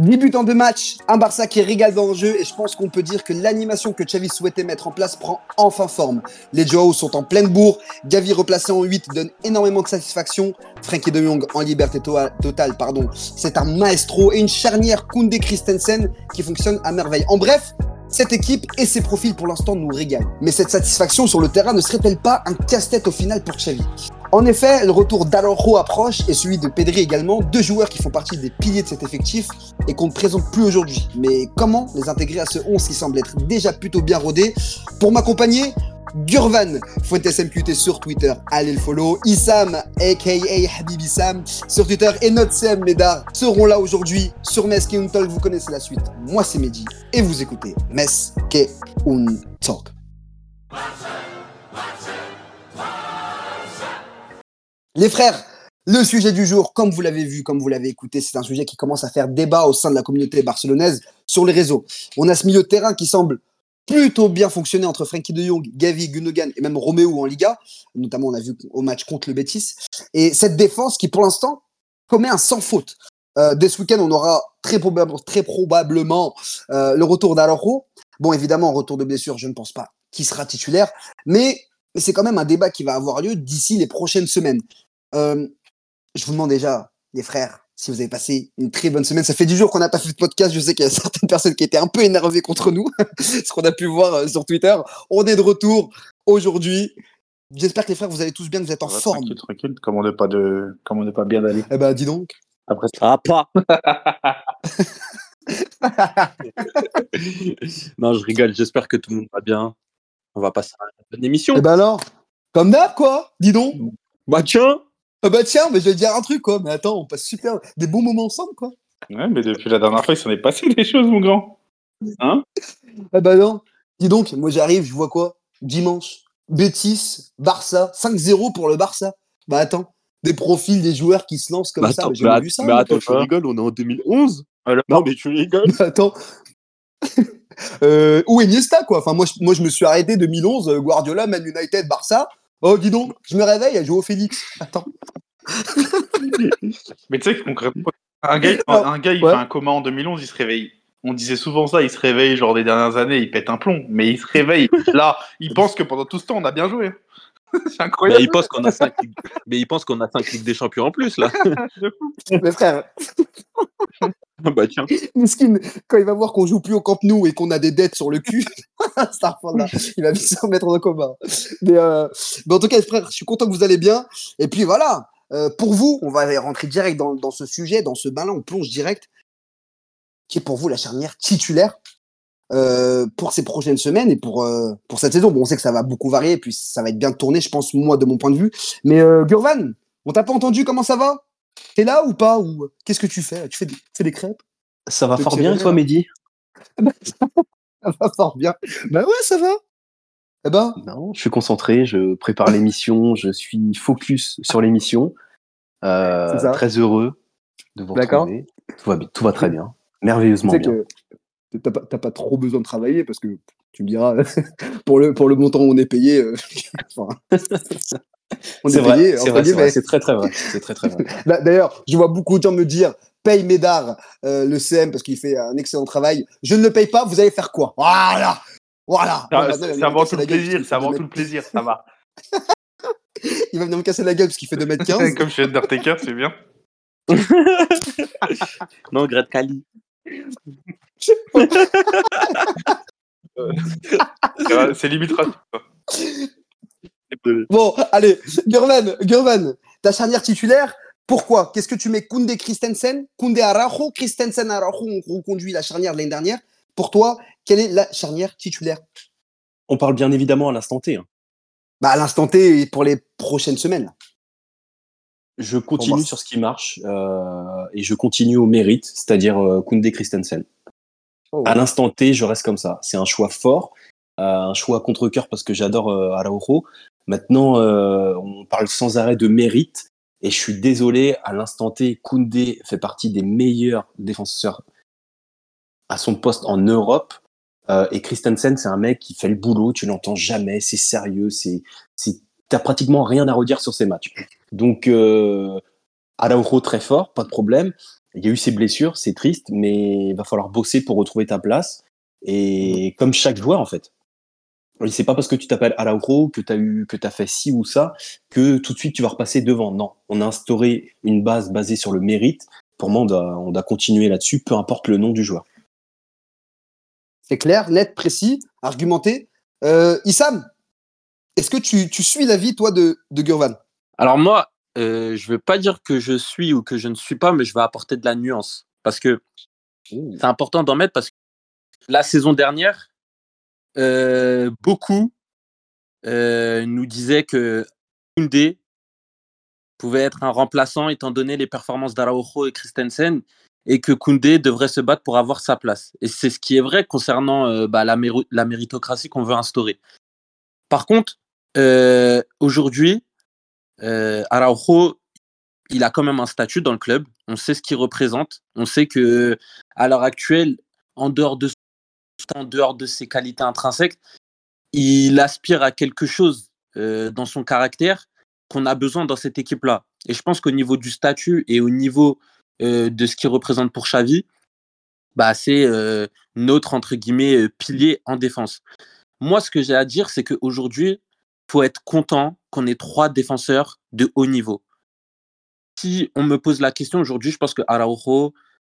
Débutant de match, un Barça qui régale dans le jeu et je pense qu'on peut dire que l'animation que Xavi souhaitait mettre en place prend enfin forme. Les Joao sont en pleine bourre, Gavi replacé en 8 donne énormément de satisfaction, Frankie de Jong en liberté totale, pardon, c'est un maestro et une charnière Koundé Christensen qui fonctionne à merveille. En bref, cette équipe et ses profils pour l'instant nous régalent. Mais cette satisfaction sur le terrain ne serait-elle pas un casse-tête au final pour Xavi? En effet, le retour d'Alonso approche et celui de Pedri également, deux joueurs qui font partie des piliers de cet effectif et qu'on ne présente plus aujourd'hui. Mais comment les intégrer à ce 11 qui semble être déjà plutôt bien rodé? Pour m'accompagner, Gurvan, Fuentes MQT sur Twitter, allez le follow. Issam, aka Habibi Sam, sur Twitter et notre CM Médard seront là aujourd'hui sur Mes Talk. Vous connaissez la suite. Moi, c'est Mehdi et vous écoutez Mes Talk. Les frères, le sujet du jour, comme vous l'avez vu, comme vous l'avez écouté, c'est un sujet qui commence à faire débat au sein de la communauté barcelonaise sur les réseaux. On a ce milieu de terrain qui semble plutôt bien fonctionner entre Frankie de Jong, Gavi, Gundogan et même Romeo en Liga. Notamment, on a vu au match contre le Betis. Et cette défense qui, pour l'instant, commet un sans faute. Euh, dès ce week-end, on aura très, très probablement euh, le retour d'Araujo. Bon, évidemment, retour de blessure, je ne pense pas qu'il sera titulaire. Mais c'est quand même un débat qui va avoir lieu d'ici les prochaines semaines. Euh, je vous demande déjà, les frères, si vous avez passé une très bonne semaine. Ça fait 10 jours qu'on n'a pas fait de podcast. Je sais qu'il y a certaines personnes qui étaient un peu énervées contre nous, ce qu'on a pu voir euh, sur Twitter. On est de retour aujourd'hui. J'espère que les frères, vous allez tous bien, que vous êtes en forme. Tranquille, tranquille. Comment ne pas, de... Comment ne pas bien d'aller Eh ben, dis donc. Après, ah, pas Non, je rigole. J'espère que tout le monde va bien. On va passer à une bonne émission. Eh ben alors, comme d'hab, quoi. Dis donc. Bah tiens ah bah tiens, mais je vais te dire un truc, quoi. Mais attends, on passe super des bons moments ensemble, quoi. Ouais, mais depuis la dernière fois, il s'en est passé des choses, mon grand. Hein? Ah bah non. Dis donc, moi j'arrive, je vois quoi? Dimanche, Bétis, Barça, 5-0 pour le Barça. Bah attends, des profils des joueurs qui se lancent comme bah ça. Attends, mais j'ai vu ça. mais attends, tu rigoles, on est en 2011 Alors, Non, mais tu rigoles Mais attends. euh, ou Iniesta, quoi? Enfin, moi, je, moi, je me suis arrêté 2011, euh, Guardiola, Man United, Barça. Oh, dis donc, je me réveille, à jouer au Félix. Attends. mais tu sais que concrètement, un gars, un, gars il Ouais. fait un coma en 2011, il se réveille. On disait souvent ça, il se réveille genre des dernières années, il pète un plomb, mais il se réveille. Là, il pense que pendant tout ce temps, on a bien joué. C'est mais incroyable. il pense qu'on a 5 mais il pense qu'on a 5 Ligues des Champions en plus là. Mes frères, bah tiens. Miskin, quand il va voir qu'on joue plus au Camp Nou et qu'on a des dettes sur le cul, là, il va vite se remettre en commun. Mais, euh, mais en tout cas, frère, je suis content que vous allez bien. Et puis voilà, euh, pour vous, on va rentrer direct dans, dans ce sujet, dans ce bain-là, on plonge direct. Qui est pour vous la charnière titulaire euh, pour ces prochaines semaines et pour, pour cette saison Bon, on sait que ça va beaucoup varier, puis ça va être bien tourné, je pense, moi, de mon point de vue. Mais euh, Gurvan, on t'a pas entendu Comment ça va? T'es là ou pas Ou qu'est-ce que tu fais Tu fais des, fais des crêpes? Ça va fort bien, toi, Mehdi? Ça va fort bien. Bah ouais, ça va. Eh ben, Non, je suis concentré, je prépare l'émission, je suis focus sur l'émission. Euh, ça. très heureux de vous D'accord. retrouver. Tout va, tout va très bien, tu merveilleusement sais bien. t'as pas, t'as pas trop besoin de travailler parce que tu me diras, pour le, pour le montant où on est payé, euh, enfin, on est, C'est payé, vrai, c'est vrai, c'est vrai, c'est très très vrai. C'est très très vrai. D'ailleurs, je vois beaucoup de gens me dire, paye Médard, euh, le CM, parce qu'il fait un excellent travail. Je ne le paye pas, vous allez faire quoi? Voilà Voilà Ah, me avant casser tout le plaisir, avant fait tout le plaisir, ça va. Il va venir me casser la gueule parce qu'il fait 2m15. Comme chez Undertaker, c'est bien. Non, Greg Cali. C'est vrai, C'est limite raciste, Bon, allez, Gurvan, Gurvan, ta charnière titulaire, pourquoi? Qu'est-ce que tu mets Koundé Christensen Koundé Araujo Christensen Araujo ont reconduit la charnière de l'année dernière. Pour toi, quelle est la charnière titulaire? On parle bien évidemment à l'instant T. hein. Bah, à l'instant T et pour les prochaines semaines. Je continue sur ce qui marche euh, et je continue au mérite, c'est-à-dire euh, Koundé Christensen. À l'instant T, je reste comme ça. C'est un choix fort, euh, un choix contre cœur parce que j'adore euh, Araujo. Maintenant, euh, on parle sans arrêt de mérite et je suis désolé. À l'instant T, Koundé fait partie des meilleurs défenseurs à son poste en Europe. Euh, et Christensen, c'est un mec qui fait le boulot. Tu l'entends jamais. C'est sérieux. C'est, t'as pratiquement rien à redire sur ses matchs. Donc, euh, Araujo très fort, pas de problème. il y a eu ces blessures, c'est triste, mais il va falloir bosser pour retrouver ta place. Et comme chaque joueur, en fait. Et c'est pas parce que tu t'appelles Araujo, que tu as eu, que tu as fait ci ou ça, que tout de suite tu vas repasser devant. Non. On a instauré une base basée sur le mérite. Pour moi, on doit, on doit continuer là-dessus, peu importe le nom du joueur. C'est clair, net, précis, argumenté. Euh, Issam, est-ce que tu, tu suis l'avis, toi, de, de Gurvan? Alors moi, euh, je ne veux pas dire que je suis ou que je ne suis pas, mais je vais apporter de la nuance. Parce que c'est important d'en mettre parce que la saison dernière, euh, beaucoup euh, nous disaient que Koundé pouvait être un remplaçant étant donné les performances d'Araujo et Christensen et que Koundé devrait se battre pour avoir sa place. Et c'est ce qui est vrai concernant euh, bah, la, la, méritocratie qu'on veut instaurer. Par contre, aujourd'hui, Araujo, il a quand même un statut dans le club. On sait ce qu'il représente. On sait que à l'heure actuelle, en dehors de en dehors de ses qualités intrinsèques, il aspire à quelque chose euh, dans son caractère qu'on a besoin dans cette équipe-là. Et je pense qu'au niveau du statut et au niveau euh, de ce qu'il représente pour Xavi, bah, c'est euh, notre entre guillemets pilier en défense. Moi, ce que j'ai à dire, c'est qu'aujourd'hui, il faut être content qu'on ait trois défenseurs de haut niveau. Si on me pose la question aujourd'hui, je pense que Araujo,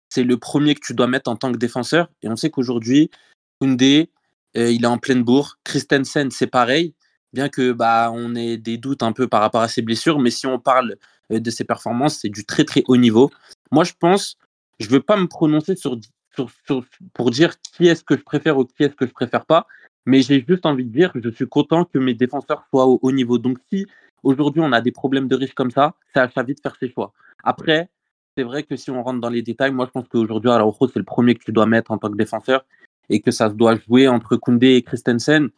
c'est le premier que tu dois mettre en tant que défenseur. Et on sait qu'aujourd'hui, Koundé, euh, il est en pleine bourre. Christensen, c'est pareil, bien que bah, on ait des doutes un peu par rapport à ses blessures. Mais si on parle euh, de ses performances, c'est du très très haut niveau. Moi, je pense, je ne veux pas me prononcer sur, pour dire qui est-ce que je préfère ou qui est-ce que je préfère pas. Mais j'ai juste envie de dire que je suis content que mes défenseurs soient au haut niveau. Donc, si aujourd'hui on a des problèmes de risque comme ça, c'est à Xavi de faire ses choix. Après, c'est vrai que si on rentre dans les détails, moi je pense qu'aujourd'hui, Araujo, c'est le premier que tu dois mettre en tant que défenseur et que ça doit jouer entre Koundé et Christensen.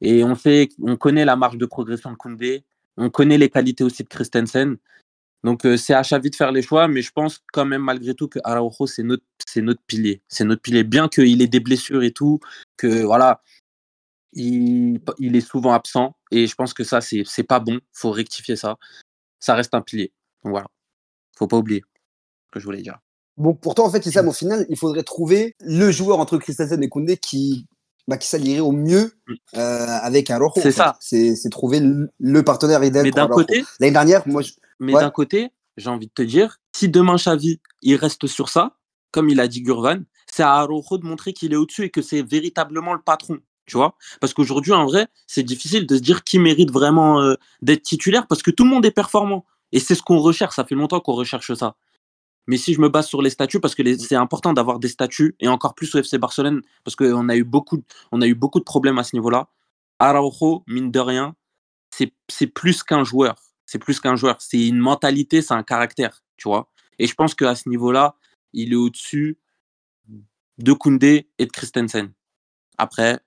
Et on sait, on connaît la marge de progression de Koundé, on connaît les qualités aussi de Christensen. Donc euh, c'est à Xavi de faire les choix, mais je pense quand même malgré tout que Araujo c'est notre, c'est notre pilier, c'est notre pilier. Bien qu'il ait des blessures et tout, que voilà, il, il, est souvent absent et je pense que ça c'est, c'est pas bon. Faut rectifier ça. Ça reste un pilier. Donc voilà, faut pas oublier que je voulais dire. Bon, pourtant, en fait, Issam, au final, il faudrait trouver le joueur entre Christensen et Koundé qui, bah, qui s'allierait au mieux mm. euh, avec un Rojo. C'est ça. C'est trouver le partenaire idéal. Mais d'un côté, l'année dernière, moi, je... mais d'un côté, j'ai envie de te dire, si demain Xavi il reste sur ça, comme il a dit Gurvan, c'est à Rojo de montrer qu'il est au-dessus et que c'est véritablement le patron. Tu vois Parce qu'aujourd'hui, en vrai, c'est difficile de se dire qui mérite vraiment euh, d'être titulaire parce que tout le monde est performant. Et c'est ce qu'on recherche. Ça fait longtemps qu'on recherche ça. Mais si je me base sur les statuts, parce que c'est important d'avoir des statuts, et encore plus au FC Barcelone, parce qu'on a eu beaucoup, a eu beaucoup de problèmes à ce niveau-là. Araujo, mine de rien, c'est plus qu'un joueur. C'est plus qu'un joueur. C'est une mentalité, c'est un caractère, tu vois. Et je pense qu'à ce niveau-là, il est au-dessus de Koundé et de Christensen. Après,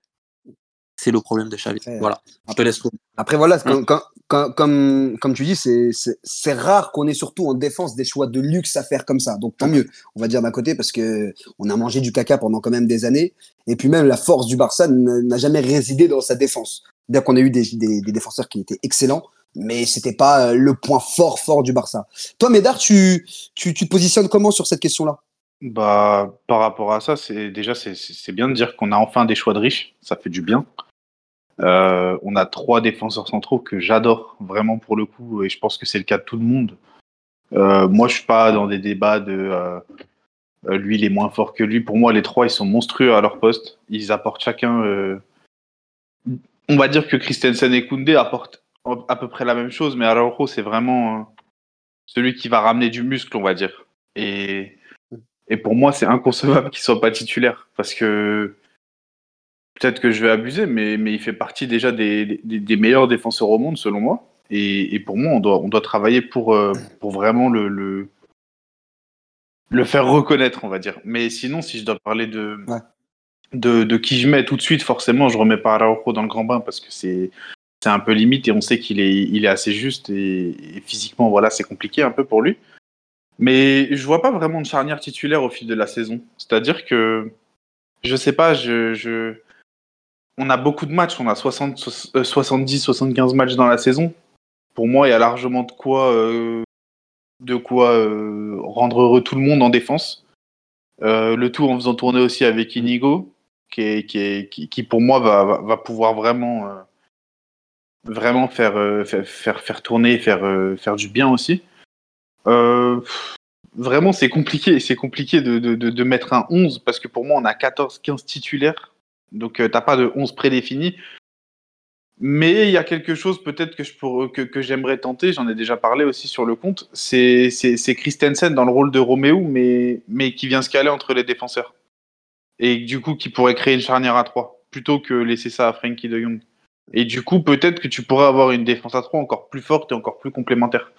c'est le problème de Xavi. voilà, je te laisse. Après, voilà, hum. comme, comme tu dis, c'est rare qu'on ait surtout en défense des choix de luxe à faire comme ça. Donc tant mieux, on va dire d'un côté, parce que on a mangé du caca pendant quand même des années. Et puis même la force du Barça n'a jamais résidé dans sa défense. Bien qu'on ait eu des, des, défenseurs qui étaient excellents, mais c'était pas euh, le point fort fort du Barça. Toi, Médard, tu, tu, tu te positionnes comment sur cette question-là? Bah, par rapport à ça, c'est déjà c'est bien de dire qu'on a enfin des choix de riches, ça fait du bien. Euh, on a trois défenseurs centraux que j'adore vraiment pour le coup, et je pense que c'est le cas de tout le monde. Euh, moi, je suis pas dans des débats de euh, lui il est moins fort que lui. Pour moi, les trois ils sont monstrueux à leur poste. Ils apportent chacun. On va dire que Christensen et Koundé apportent à peu près la même chose, mais Araujo c'est vraiment celui qui va ramener du muscle, on va dire. Et et pour moi, c'est inconcevable qu'il soit pas titulaire parce que peut-être que je vais abuser, mais, mais il fait partie déjà des, des, meilleurs défenseurs au monde, selon moi. Et, et, pour moi, on doit, on doit travailler pour, euh, pour vraiment le, le, le, faire reconnaître, on va dire. Mais sinon, si je dois parler de, de, de, qui je mets tout de suite, forcément, je remets pas Araujo dans le grand bain parce que c'est c'est un peu limite et on sait qu'il est, il est assez juste et, et physiquement, voilà, c'est compliqué un peu pour lui. Mais je vois pas vraiment de charnière titulaire au fil de la saison. C'est-à-dire que, je sais pas, je, je... on a beaucoup de matchs, on a 60, 70, 75 matchs dans la saison. Pour moi, il y a largement de quoi euh, quoi rendre heureux tout le monde en défense. le tout en faisant tourner aussi avec Inigo, qui, pour moi va, pouvoir vraiment, faire, tourner, faire, faire du bien aussi. vraiment, c'est compliqué, c'est compliqué de, mettre un 11 parce que pour moi, on a 14-15 titulaires. Donc, t'as pas de 11 prédéfini. Mais il y a quelque chose peut-être que, je que, que j'aimerais tenter, j'en ai déjà parlé aussi sur le compte, c'est, c'est, Christensen dans le rôle de Roméo, mais, mais qui vient se caler entre les défenseurs. Et du coup, qui pourrait créer une charnière à 3, plutôt que laisser ça à Frankie de Jong. Et du coup, peut-être que tu pourrais avoir une défense à 3 encore plus forte et encore plus complémentaire.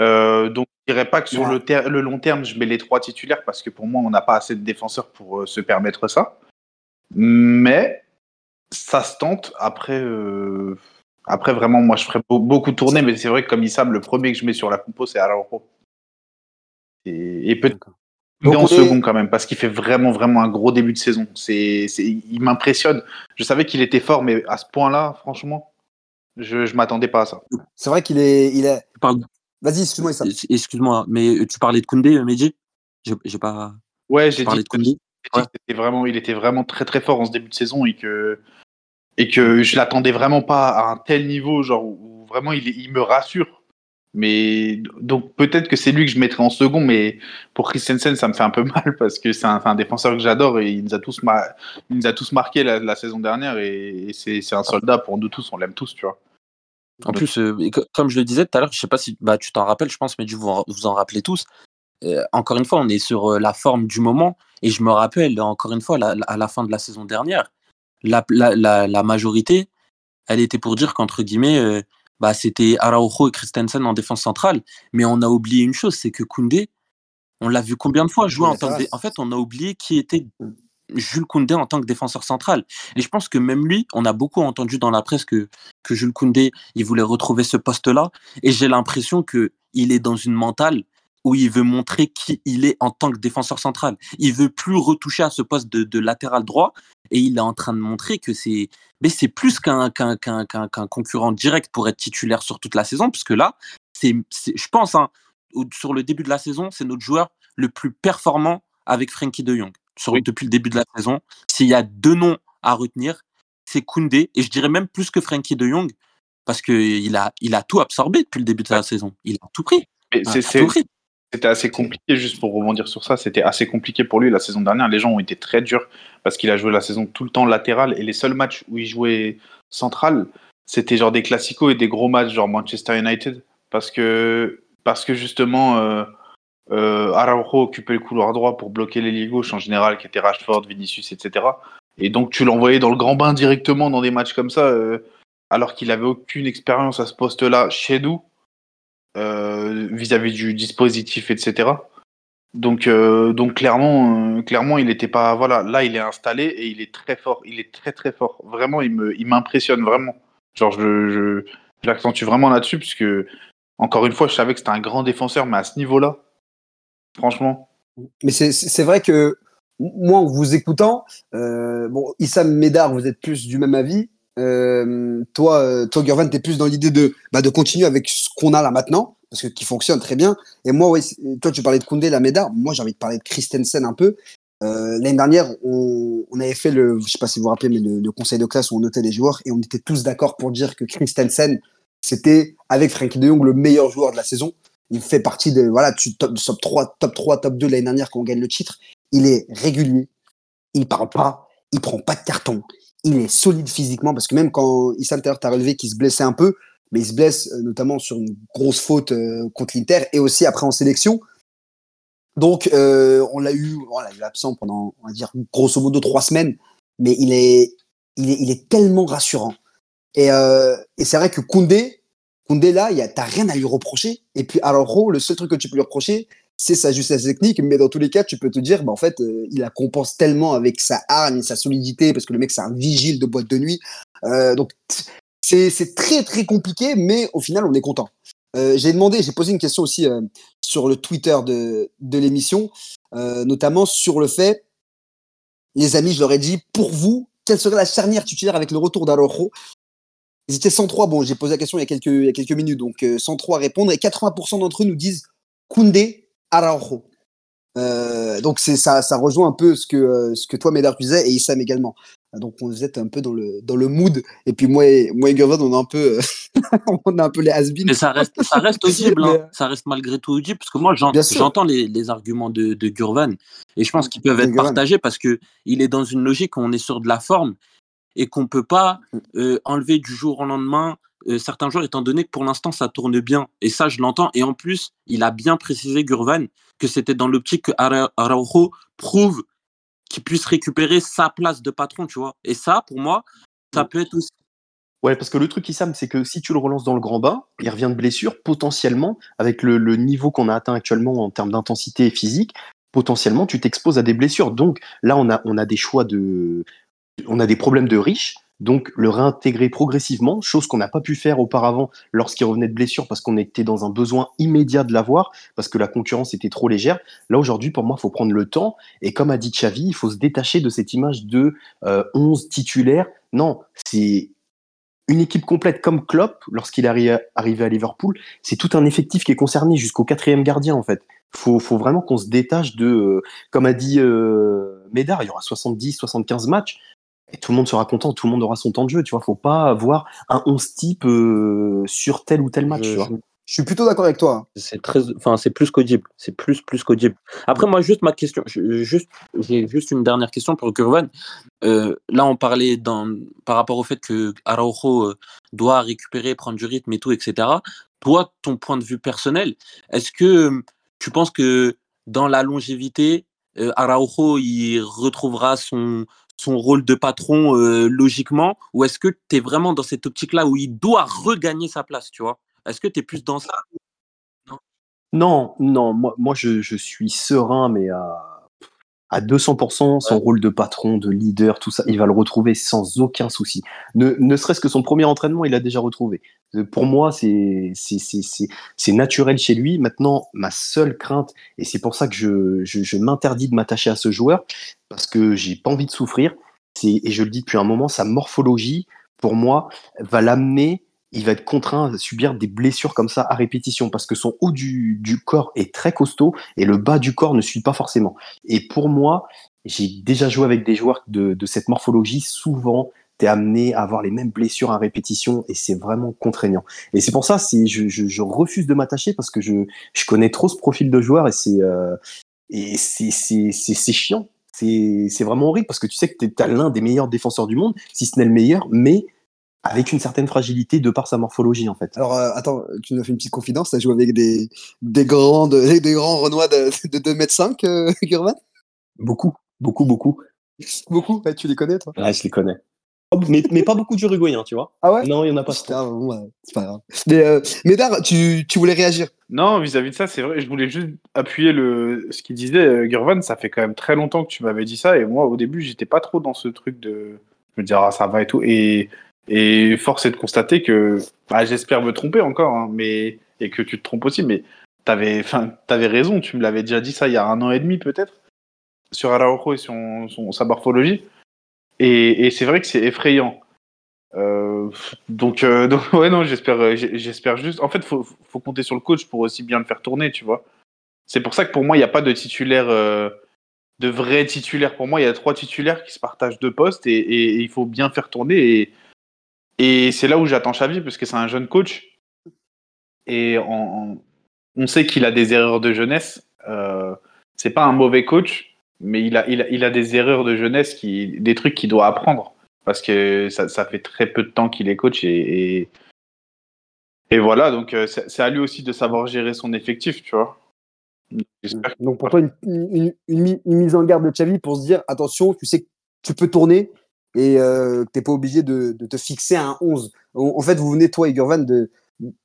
Euh, donc, je dirais pas que sur le, le, long terme, je mets les trois titulaires, parce que pour moi, on n'a pas assez de défenseurs pour euh, se permettre ça. Mais ça se tente. Après, euh, après vraiment, moi, je ferais beaucoup tourner, mais c'est vrai que comme Issam, le premier que je mets sur la compo, c'est Araujo. Et, et peut-être en second quand même, parce qu'il fait vraiment, vraiment un gros début de saison. C'est, il m'impressionne. Je savais qu'il était fort, mais à ce point-là, franchement, je, je m'attendais pas à ça. C'est vrai qu'il est, il est. Vas-y, excuse-moi, Excuse-moi, mais tu parlais de Koundé, Mehdi J'ai pas. Ouais, j'ai dit. De Koundé. Vraiment, il était vraiment très très fort en ce début de saison et que et que je l'attendais vraiment pas à un tel niveau, genre où vraiment il, il me rassure. Mais donc peut-être que c'est lui que je mettrais en second, mais pour Christensen ça me fait un peu mal parce que c'est un, défenseur que j'adore et il nous a tous, il nous a tous marqué la, saison dernière et, c'est un soldat pour nous tous, on l'aime tous, tu vois. En plus, euh, comme je le disais tout à l'heure, je sais pas si bah, tu t'en rappelles, je pense, mais vous vous en rappelez tous. Euh, encore une fois, on est sur euh, la forme du moment et je me rappelle encore une fois à la fin de la saison dernière, la, majorité, elle était pour dire qu'entre guillemets, euh, bah, c'était Araujo et Christensen en défense centrale. Mais on a oublié une chose, c'est que Koundé, on l'a vu combien de fois jouer en tant que. En fait, on a oublié qui était mmh. Jules Koundé en tant que défenseur central. Et je pense que même lui, on a beaucoup entendu dans la presse que, que Jules Koundé, il voulait retrouver ce poste-là. Et j'ai l'impression qu'il est dans une mentale où il veut montrer qui il est en tant que défenseur central. Il veut plus retoucher à ce poste de, latéral droit et il est en train de montrer que c'est mais c'est plus qu'un qu'un concurrent direct pour être titulaire sur toute la saison, puisque là, c'est je pense, hein, sur le début de la saison, c'est notre joueur le plus performant avec Frankie de Jong. Sur, Depuis le début de la saison, s'il y a deux noms à retenir, c'est Koundé, et je dirais même plus que Frankie de Jong, parce qu'il a, il a tout absorbé depuis le début de la saison. Il a tout pris. C'est c'était assez compliqué, juste pour rebondir sur ça, c'était assez compliqué pour lui la saison dernière. Les gens ont été très durs parce qu'il a joué la saison tout le temps latéral et les seuls matchs où il jouait central, c'était genre des classicos et des gros matchs genre Manchester United parce que, parce que justement euh, euh, Araujo occupait le couloir droit pour bloquer les gauche en général qui étaient Rashford, Vinicius, etc. Et donc tu l'envoyais dans le grand bain directement dans des matchs comme ça euh, alors qu'il avait aucune expérience à ce poste-là chez nous euh, vis-à-vis du dispositif, etc. Donc, euh, donc clairement, euh, clairement, il n'était pas. Voilà, là, il est installé et il est très fort. Il est très très fort. Vraiment, il me, il m'impressionne vraiment. Genre, je, l'accentue vraiment là-dessus puisque encore une fois, je savais que c'était un grand défenseur, mais à ce niveau-là, franchement. Mais c'est vrai que moi, en vous écoutant, bon, Issam Médard, vous êtes plus du même avis. Euh, toi, euh, toi, Gervan, t'es plus dans l'idée de, bah, de continuer avec ce qu'on a là maintenant, parce que qui fonctionne très bien. Et moi, toi, tu parlais de Koundé, la Médard. Moi, j'ai envie de parler de Christensen un peu. Euh, L'année dernière, on, avait fait le, je sais pas si vous vous rappelez, mais le, conseil de classe où on notait les joueurs et on était tous d'accord pour dire que Christensen, c'était avec Frankie de Jong le meilleur joueur de la saison. Il fait partie de, voilà, top, top 3, top 3, top 2 l'année dernière quand on gagne le titre. Il est régulier. Il parle pas. Il prend pas de carton il est solide physiquement parce que même quand Issam Taylor t'a relevé qu'il se blessait un peu, mais il se blesse euh, notamment sur une grosse faute euh, contre l'Inter et aussi après en sélection. Donc euh, on l'a eu, voilà, il est absent pendant, on va dire grosso modo trois semaines, mais il est, il est, il est tellement rassurant. Et, et c'est vrai que Koundé, Koundé là, t'as rien à lui reprocher. Et puis alors le seul truc que tu peux lui reprocher, c'est sa justesse technique, mais dans tous les cas, tu peux te dire, bah, en fait, euh, il la compense tellement avec sa hargne et sa solidité, parce que le mec, c'est un vigile de boîte de nuit. Euh, donc, c'est très, très compliqué, mais au final, on est content. Euh, j'ai demandé, j'ai posé une question aussi sur le Twitter de, de l'émission, notamment sur le fait, les amis, je leur ai dit, pour vous, quelle serait la charnière titulaire avec le retour d'Arojo Ils étaient 103. Bon, j'ai posé la question il y a quelques, il y a quelques minutes, donc 103 à répondre. Et 80% d'entre eux nous disent Koundé, Araujo. Euh, donc c'est ça, ça rejoint un peu ce que ce que toi Médard disais et Issam également. Donc on est un peu dans le dans le mood et puis moi et moi et Gurvan on a un peu on a un peu les has Mais ça reste ça reste audible, hein. ça reste malgré tout audible parce que moi j'entends les, les, arguments de, de Gurvan et je pense qu'ils peuvent être partagés parce que il est dans une logique où on est sur de la forme et qu'on peut pas mm. euh, enlever du jour au lendemain euh, certains joueurs, étant donné que pour l'instant, ça tourne bien. Et ça, je l'entends. Et en plus, il a bien précisé, Gurvan, que c'était dans l'optique que Araujo prouve qu'il puisse récupérer sa place de patron, tu vois. Et ça, pour moi, ça peut être aussi. Ouais, parce que le truc qui Sam, c'est que si tu le relances dans le grand bas, il revient de blessure, potentiellement, avec le, niveau qu'on a atteint actuellement en termes d'intensité physique, potentiellement, tu t'exposes à des blessures. Donc là, on a, on a des choix de. On a des problèmes de riches donc le réintégrer progressivement, chose qu'on n'a pas pu faire auparavant lorsqu'il revenait de blessure parce qu'on était dans un besoin immédiat de l'avoir, parce que la concurrence était trop légère. Là aujourd'hui, pour moi, il faut prendre le temps, et comme a dit Xavi, il faut se détacher de cette image de 11 euh, titulaires. Non, c'est une équipe complète comme Klopp, lorsqu'il est arrivé à Liverpool, c'est tout un effectif qui est concerné jusqu'au quatrième gardien en fait. Faut, faut vraiment qu'on se détache de, euh, comme a dit euh, Médard, il y aura 70, 75 matchs et tout le monde sera content, tout le monde aura son temps de jeu. Tu vois, faut pas avoir un 11 type euh, sur tel ou tel match. Je, suis plutôt d'accord avec toi. C'est très, enfin, c'est plus qu'audible. C'est plus, plus qu'audible. Après, moi, juste ma question, juste, j'ai juste une dernière question pour Kurvan. Euh, là, on parlait dans, par rapport au fait que Araujo euh, doit récupérer, prendre du rythme et tout, etc. Toi, ton point de vue personnel, est-ce que tu penses que dans la longévité, Araujo, il retrouvera son, son rôle de patron euh, logiquement Ou est-ce que tu es vraiment dans cette optique-là où il doit regagner sa place, tu vois? Est-ce que tu es plus dans ça? Non, non, moi, moi je, je, suis serein, mais à, à 200%, son rôle de patron, de leader, tout ça, il va le retrouver sans aucun souci. Ne, ne serait-ce que son premier entraînement, il l'a déjà retrouvé. Euh, pour moi, c'est naturel chez lui. Maintenant, ma seule crainte, et c'est pour ça que je, m'interdis de m'attacher à ce joueur, parce que j'ai pas envie de souffrir. Et je le dis depuis un moment, sa morphologie, pour moi, va l'amener, il va être contraint à subir des blessures comme ça à répétition, parce que son haut du, corps est très costaud et le bas du corps ne suit pas forcément. Et pour moi, j'ai déjà joué avec des joueurs de cette morphologie, souvent tu es amené à avoir les mêmes blessures à répétition et c'est vraiment contraignant. Et c'est pour ça, je, je, je refuse de m'attacher parce que je, je connais trop ce profil de joueur et c'est euh, et c'est chiant c'est vraiment horrible parce que tu sais que tu es l'un des meilleurs défenseurs du monde, si ce n'est le meilleur, mais avec une certaine fragilité de par sa morphologie en fait. Alors euh, attends, tu nous as fait une petite confidence, tu as joué avec des, des, grands, des, grands Renois de, de 2m5, euh, Beaucoup, beaucoup, beaucoup. Beaucoup? Tu les connais toi? Ouais, je les connais. Mais, mais, pas beaucoup d'Uruguayens, tu vois. Ah ouais? Non, il y en a pas. c'est pas grave. Mais, euh, Médard, tu, tu, voulais réagir? Non, vis-à-vis de ça, c'est vrai. Je voulais juste appuyer le, ce qu'il disait, euh, Gurvan. Ça fait quand même très longtemps que tu m'avais dit ça. Et moi, au début, j'étais pas trop dans ce truc de me dire, ah, ça va et tout. Et, et force est de constater que, bah, j'espère me tromper encore, hein, mais, et que tu te trompes aussi. Mais t'avais, avais raison. Tu me l'avais déjà dit ça il y a un an et demi, peut-être, sur Araujo et son, son, sa morphologie. Et, c'est vrai que c'est effrayant. Euh, donc, euh, donc, ouais, non, j'espère, euh, j'espère juste. En fait, faut, faut compter sur le coach pour aussi bien le faire tourner, tu vois. C'est pour ça que pour moi, il n'y a pas de titulaire, de vrai titulaire. Pour moi, il y a trois titulaires qui se partagent deux postes et, il faut bien faire tourner. Et, c'est là où j'attends Xavi, parce que c'est un jeune coach. Et on, on sait qu'il a des erreurs de jeunesse. C'est pas un mauvais coach, mais il a, il a, il a des erreurs de jeunesse, qui, des trucs qu'il doit apprendre. Parce que ça, ça, fait très peu de temps qu'il est coach. Et, et, voilà, donc euh, c'est à lui aussi de savoir gérer son effectif, tu vois. Donc pour toi, une, une, mise en garde de Xavi pour se dire attention, tu sais que tu peux tourner et euh, tu n'es pas obligé de, de, te fixer à un 11. En, fait, vous venez, toi et Gurvan, de,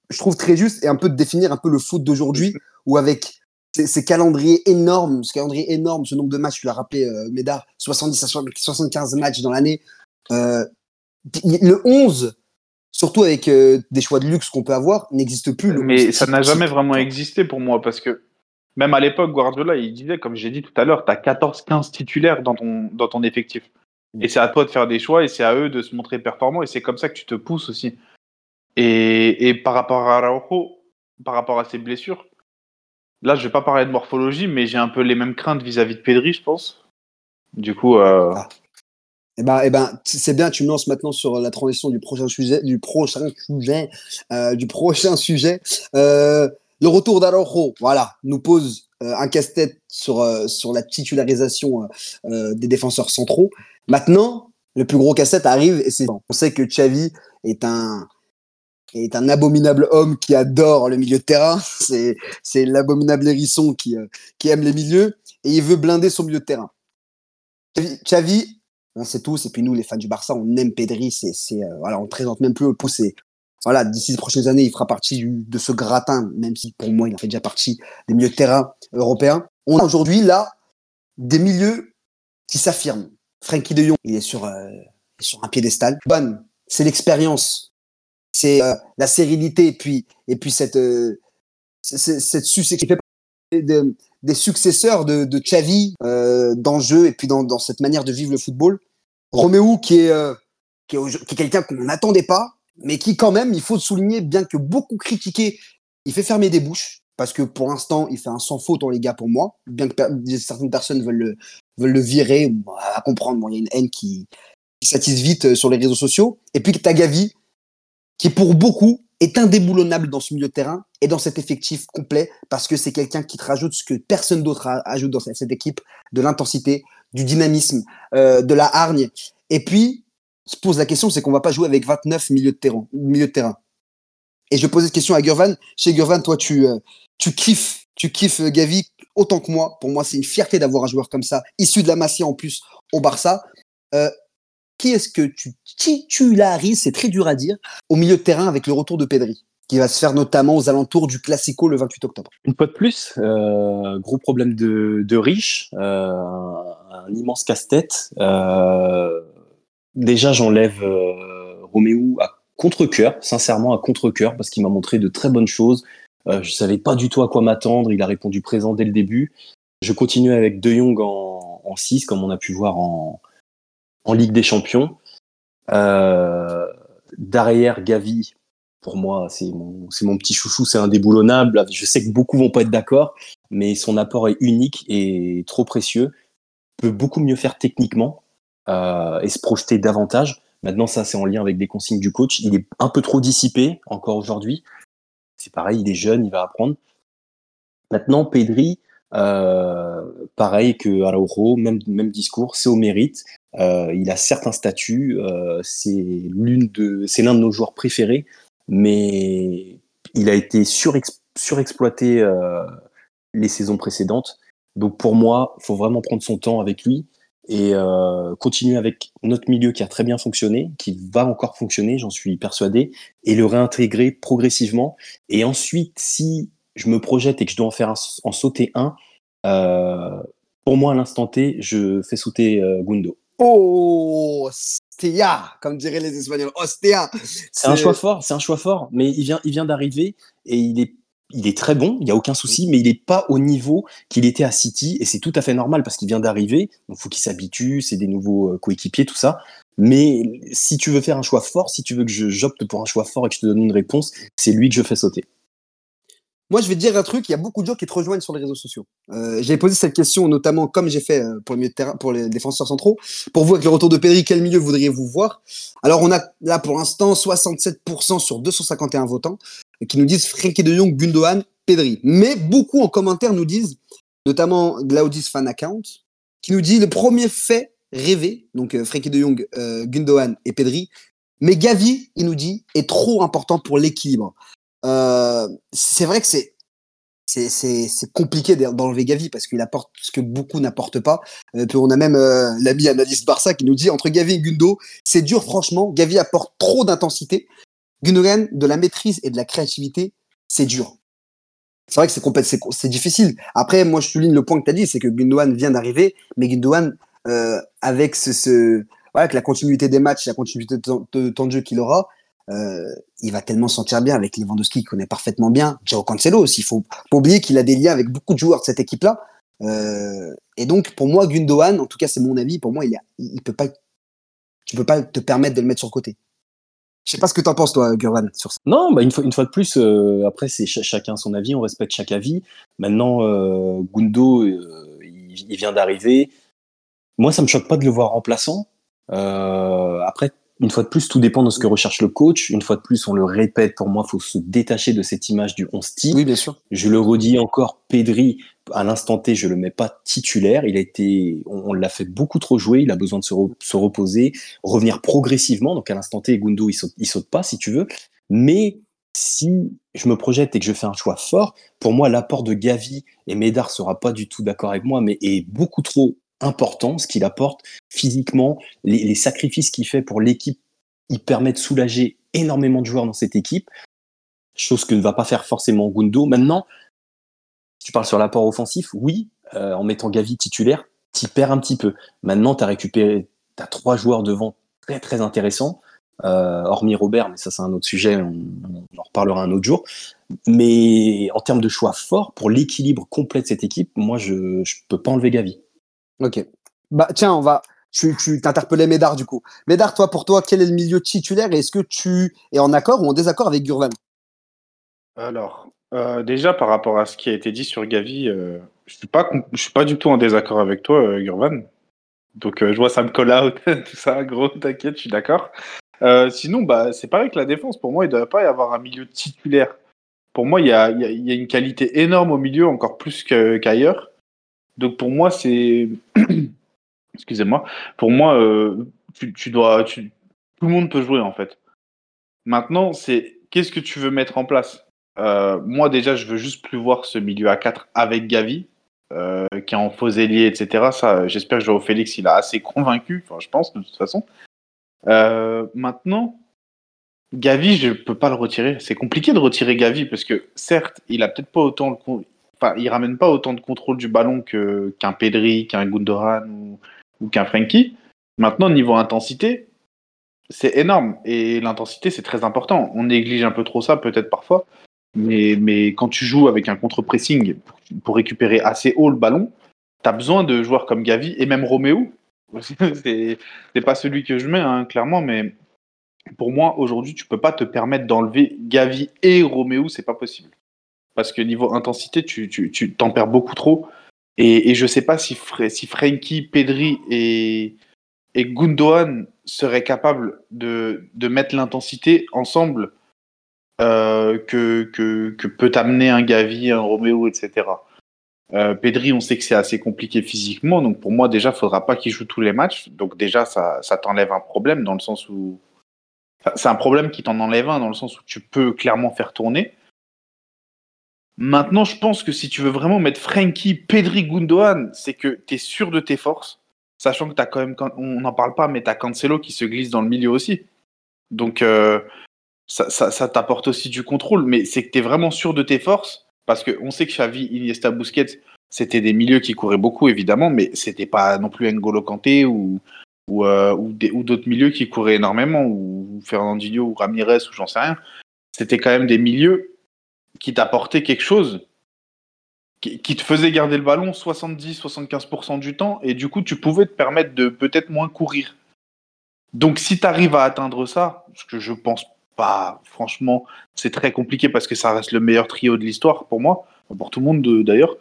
je trouve très juste et un peu de définir un peu le foot d'aujourd'hui où avec ces calendriers énormes, ce calendrier énorme, ce nombre de matchs, tu l'as rappelé, euh, Médard, 70 à 75 matchs dans l'année. Euh, le 11, surtout avec euh, des choix de luxe qu'on peut avoir, n'existe plus. Mais ça n'a jamais vraiment existé pour moi parce que même à l'époque, Guardiola, il disait, comme j'ai dit tout à l'heure, tu as 14-15 titulaires dans ton, dans ton effectif. Et c'est à toi de faire des choix et c'est à eux de se montrer performants et c'est comme ça que tu te pousses aussi. Et, et par rapport à Araujo, par rapport à ses blessures, là, je vais pas parler de morphologie, mais j'ai un peu les mêmes craintes vis-à-vis de Pedri, je pense. Du coup, euh, Ah. Eh ben, eh ben, c'est bien, tu me lances maintenant sur la transition du prochain sujet, du prochain sujet, euh, du prochain sujet. Euh, le retour d'Araujo, voilà, nous pose un casse-tête sur, sur la titularisation des défenseurs centraux. Maintenant, le plus gros casse-tête arrive et c'est on sait que Xavi est un est un abominable homme qui adore le milieu de terrain. C'est c'est l'abominable hérisson qui euh, qui aime les milieux et il veut blinder son milieu de terrain. Xavi, on sait tous, et puis nous, les fans du Barça, on aime Pedri, c'est, c'est, euh, voilà, on ne présente même plus le pouce. Voilà, d'ici les prochaines années, il fera partie de ce gratin, même si pour moi, il en fait déjà partie des milieux de terrain européens. On a aujourd'hui, là, des milieux qui s'affirment. Frankie de Jong, il est sur, euh, sur un piédestal. Ban, c'est l'expérience, c'est euh, la sérénité, et puis, et puis cette, euh, cette partie de- des successeurs de, de Xavi euh, dans le jeu et puis dans, dans cette manière de vivre le football. Roméo qui est, euh, qui est, quelqu'un qu'on n'attendait pas, mais qui quand même, il faut souligner, bien que beaucoup critiqué, il fait fermer des bouches parce que pour l'instant, il fait un sans faute en les gars pour moi, bien que certaines personnes veulent le, veulent le virer, ou, à comprendre, il y a une haine qui, qui s'attise vite sur les réseaux sociaux. Et puis que t'as Gavi, qui pour beaucoup est indéboulonnable dans ce milieu de terrain et dans cet effectif complet parce que c'est quelqu'un qui te rajoute ce que personne d'autre ajoute dans cette, équipe, de l'intensité, du dynamisme, euh, de la hargne. Et puis, se pose la question, c'est qu'on va pas jouer avec 29 milieux de terrain. Milieux de terrain. Et je posais cette question à Gurvan. Chez Gurvan, toi, tu, euh, tu kiffes, tu kiffes euh, Gavi autant que moi. Pour moi, c'est une fierté d'avoir un joueur comme ça, issu de la Masia en plus, au Barça. Qui est-ce que tu titularises, c'est très dur à dire, au milieu de terrain avec le retour de Pedri, qui va se faire notamment aux alentours du Classico le 28 octobre? Une fois de plus, euh, gros problème de, de riche, euh, un, immense casse-tête. Euh, déjà, j'enlève Roméo à contre-cœur, sincèrement à contre-cœur, parce qu'il m'a montré de très bonnes choses. Je savais pas du tout à quoi m'attendre. Il a répondu présent dès le début. Je continue avec De Jong en, en 6, comme on a pu voir en, en Ligue des Champions. Euh, derrière Gavi, pour moi, c'est mon, petit chouchou, c'est indéboulonnable. Je sais que beaucoup vont pas être d'accord, mais son apport est unique et trop précieux. Peut beaucoup mieux faire techniquement euh, et se projeter davantage. Maintenant, ça, c'est en lien avec des consignes du coach. Il est un peu trop dissipé encore aujourd'hui. C'est pareil, il est jeune, il va apprendre. Maintenant, Pedri, euh, pareil que Araujo, même, même discours, c'est au mérite. Euh, il a certes un statut, euh, c'est l'une de, c'est l'un de nos joueurs préférés, mais il a été surex- surexploité euh, les saisons précédentes. Donc pour moi, il faut vraiment prendre son temps avec lui et continuer avec notre milieu qui a très bien fonctionné, qui va encore fonctionner, j'en suis persuadé, et le réintégrer progressivement. Et ensuite, si je me projette et que je dois en faire un- en sauter un, pour moi à l'instant T, je fais sauter Gundo. Oh, Ostea, comme diraient les Espagnols. Ostea. C'est un choix fort, c'est un choix fort, mais il vient, il vient d'arriver et il est, il est très bon, il y a aucun souci, mais il n'est pas au niveau qu'il était à City et c'est tout à fait normal parce qu'il vient d'arriver, donc faut qu'il s'habitue, c'est des nouveaux euh, coéquipiers, tout ça. Mais si tu veux faire un choix fort, si tu veux que je j'opte pour un choix fort et que je te donne une réponse, c'est lui que je fais sauter. Moi, je vais dire un truc, il y a beaucoup de gens qui te rejoignent sur les réseaux sociaux. Euh, j'ai posé cette question notamment, comme j'ai fait euh, pour les défenseurs centraux. Pour vous, avec le retour de Pedri, quel milieu voudriez-vous voir? Alors, on a là pour l'instant 67% sur 251 votants euh, qui nous disent Frenkie de Jong, Gundogan, Pedri. Mais beaucoup en commentaire nous disent, notamment Glaudis Fan Account, qui nous dit le premier fait rêvé, donc euh, Frenkie de Jong, euh, Gundogan et Pedri. Mais Gavi, il nous dit, est trop important pour l'équilibre. Euh, c'est vrai que c'est c'est c'est compliqué d'en- d'enlever Gavi parce qu'il apporte ce que beaucoup n'apportent pas. Euh, on a même euh, l'ami analyste Barça qui nous dit entre Gavi et Gundo, c'est dur franchement. Gavi apporte trop d'intensité. Gundogan de la maîtrise et de la créativité, c'est dur. C'est vrai que c'est c'est difficile. Après, moi je souligne le point que tu as dit, c'est que Gundogan vient d'arriver, mais Gundogan euh, avec ce, ce voilà, avec la continuité des matchs, la continuité de, temps de jeu qu'il aura, euh, il va tellement se sentir bien avec Lewandowski qu'il connaît parfaitement bien. Joao Cancelo aussi. Il faut pas oublier qu'il a des liens avec beaucoup de joueurs de cette équipe-là. Euh, et donc, pour moi, Gundogan, en tout cas, c'est mon avis, pour moi, il, a, il peut pas, tu peux pas te permettre de le mettre sur le côté. Je sais pas ce que t'en penses, toi, Gurvan, sur ça. Non, bah une, fois, de plus, euh, après, c'est ch- chacun son avis, on respecte chaque avis. Maintenant, Gundo, il, il vient d'arriver. Moi, ça me choque pas de le voir remplaçant. Après, une fois de plus, tout dépend de ce que recherche le coach. Une fois de plus, on le répète, pour moi, il faut se détacher de cette image du 11 type. Oui, bien sûr. Je le redis encore, Pedri, à l'instant T, je le mets pas titulaire. Il a été, on, on l'a fait beaucoup trop jouer. Il a besoin de se, re- se reposer, revenir progressivement. Donc à l'instant T, Gundo, il saute, il saute pas, si tu veux. Mais si je me projette et que je fais un choix fort, pour moi, l'apport de Gavi et Médard sera pas du tout d'accord avec moi, mais est beaucoup trop important. Ce qu'il apporte physiquement, les, sacrifices qu'il fait pour l'équipe, il permet de soulager énormément de joueurs dans cette équipe. Chose que ne va pas faire forcément Gundo. Maintenant, tu parles sur l'apport offensif, oui, euh, en mettant Gavi titulaire, t'y perds un petit peu. Maintenant, tu as récupéré, tu as trois joueurs devant très très intéressants, euh, hormis Robert, mais ça c'est un autre sujet, on, on en reparlera un autre jour. Mais en termes de choix forts, pour l'équilibre complet de cette équipe, moi je ne peux pas enlever Gavi. Ok. Bah tiens, on va. Tu, t'interpellais Médard du coup. Médard, toi, pour toi, quel est le milieu titulaire et est-ce que tu es en accord ou en désaccord avec Gurvan Alors, euh, déjà par rapport à ce qui a été dit sur Gavi, euh, je suis pas, je suis pas du tout en désaccord avec toi, euh, Gurvan. Donc, euh, je vois ça me call out, tout ça, gros, t'inquiète, je suis d'accord. Sinon, bah, c'est pareil que la défense. Pour moi, il ne devrait pas y avoir un milieu titulaire. Pour moi, il y a, y a- une qualité énorme au milieu, encore plus qu'ailleurs. Donc, pour moi, c'est. Excusez-moi. Pour moi, euh, tu, tu dois. Tout le monde peut jouer, en fait. Maintenant, c'est qu'est-ce que tu veux mettre en place? Euh, Moi, déjà, je veux juste plus voir ce milieu à 4 avec Gavi, euh, qui est en faux ailier, etc. J'espère que Joao Félix, il a assez convaincu, enfin, je pense, de toute façon. Maintenant, Gavi, je peux pas le retirer. C'est compliqué de retirer Gavi parce que certes, il a peut-être pas autant enfin, il ramène pas autant de contrôle du ballon qu'un Pedri, qu'un Gundogan ou, qu'un Frenkie. Maintenant, niveau intensité, c'est énorme et l'intensité c'est très important. On néglige un peu trop ça peut-être parfois, mais mais quand tu joues avec un contre-pressing pour, récupérer assez haut le ballon, tu as besoin de joueurs comme Gavi et même Roméo. c'est pas celui que je mets hein, clairement, mais pour moi, aujourd'hui, tu peux pas te permettre d'enlever Gavi et Roméo, c'est pas possible. Parce que niveau intensité, tu, tu, tu t'en perds beaucoup trop. Et, je sais pas si, si Frenkie, Pedri et, et Gundogan seraient capables de, de mettre l'intensité ensemble euh, que, que, que peut amener un Gavi, un Roméo, etc. Euh, Pedri, on sait que c'est assez compliqué physiquement, donc pour moi déjà, il faudra pas qu'il joue tous les matchs. Donc déjà, ça, ça t'enlève un problème dans le sens où c'est un problème qui t'en enlève un dans le sens où tu peux clairement faire tourner. Maintenant, je pense que si tu veux vraiment mettre Frankie, Pedri, Gundogan, c'est que tu es sûr de tes forces, sachant que tu as quand même, on n'en parle pas, mais tu as Cancelo qui se glisse dans le milieu aussi. Donc, euh, ça, t'apporte aussi du contrôle, mais c'est que tu es vraiment sûr de tes forces, parce qu'on sait que Xavi, Iniesta, Busquets, c'était des milieux qui couraient beaucoup, évidemment, mais c'était pas non plus N'Golo Kanté ou, ou, euh, ou d'autres milieux qui couraient énormément, ou Fernandinho ou Ramirez, ou j'en sais rien. C'était quand même des milieux qui t'apportaient quelque chose, qui, te faisaient garder le ballon 70-75% du temps, et du coup, tu pouvais te permettre de peut-être moins courir. Donc, si tu arrives à atteindre ça, ce que je pense pas, franchement, c'est très compliqué parce que ça reste le meilleur trio de l'histoire pour moi, pour tout le monde de- d'ailleurs.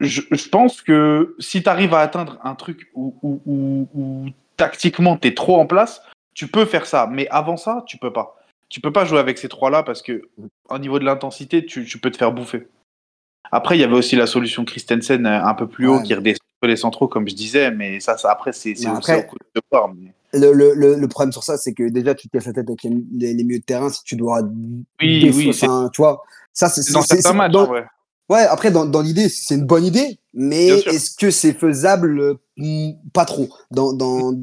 Je, pense que si tu arrives à atteindre un truc où tactiquement tu es trop en place, tu peux faire ça. Mais avant ça, tu peux pas. Tu peux pas jouer avec ces trois-là parce que au niveau de l'intensité, tu, tu peux te faire bouffer. Après, il y avait aussi la solution Christensen euh, un peu plus haut qui redescend les centraux, comme je disais, mais ça, ça après, c'est au coup de voir. mais- le, le, le, le problème sur ça, c'est que déjà, tu te casses la tête avec les, les, les milieux de terrain si tu dois. Oui, oui, enfin, tu vois. Ça, c'est dans certains matchs, dans- hein, ouais. Ouais, après, dans, dans l'idée, c'est une bonne idée, mais est-ce que c'est faisable? Euh, mm, Pas trop, dans, dans,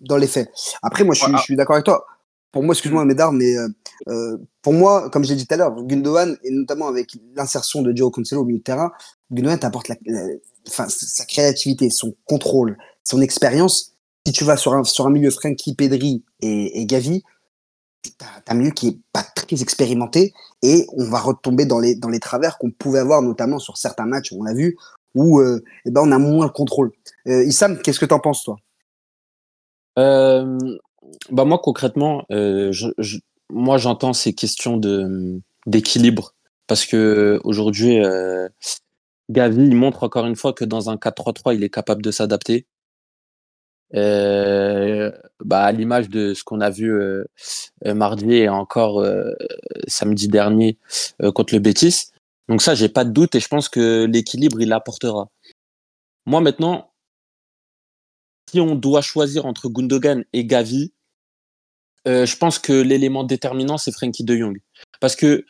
dans les faits. Après, moi, je suis, ah. je suis d'accord avec toi. Pour moi, excuse-moi, Médard, mais euh, euh, pour moi, comme j'ai dit tout à l'heure, Gundogan, et notamment avec l'insertion de Joe Cancelo au milieu de terrain, Gundogan t'apporte la, sa créativité, son contrôle, son expérience. Si tu vas sur un, milieu Frankie, Pedri et, et Gavi, t'as un milieu qui est pas très expérimenté et on va retomber dans les, dans les travers qu'on pouvait avoir, notamment sur certains matchs, on l'a vu, où euh, eh ben, on a moins le contrôle. Euh, Issam, qu'est-ce que t'en penses, toi? Bah moi concrètement, euh, moi j'entends ces questions de d'équilibre parce que aujourd'hui, euh, Gavi il montre encore une fois que dans un 4-3-3 il est capable de s'adapter. Euh, bah, à l'image de ce qu'on a vu mardi et encore samedi dernier contre le Betis. Donc ça, j'ai pas de doute et je pense que l'équilibre, il apportera. Moi maintenant, si on doit choisir entre Gundogan et Gavi, je pense que l'élément déterminant, c'est Frankie de Jong. Parce que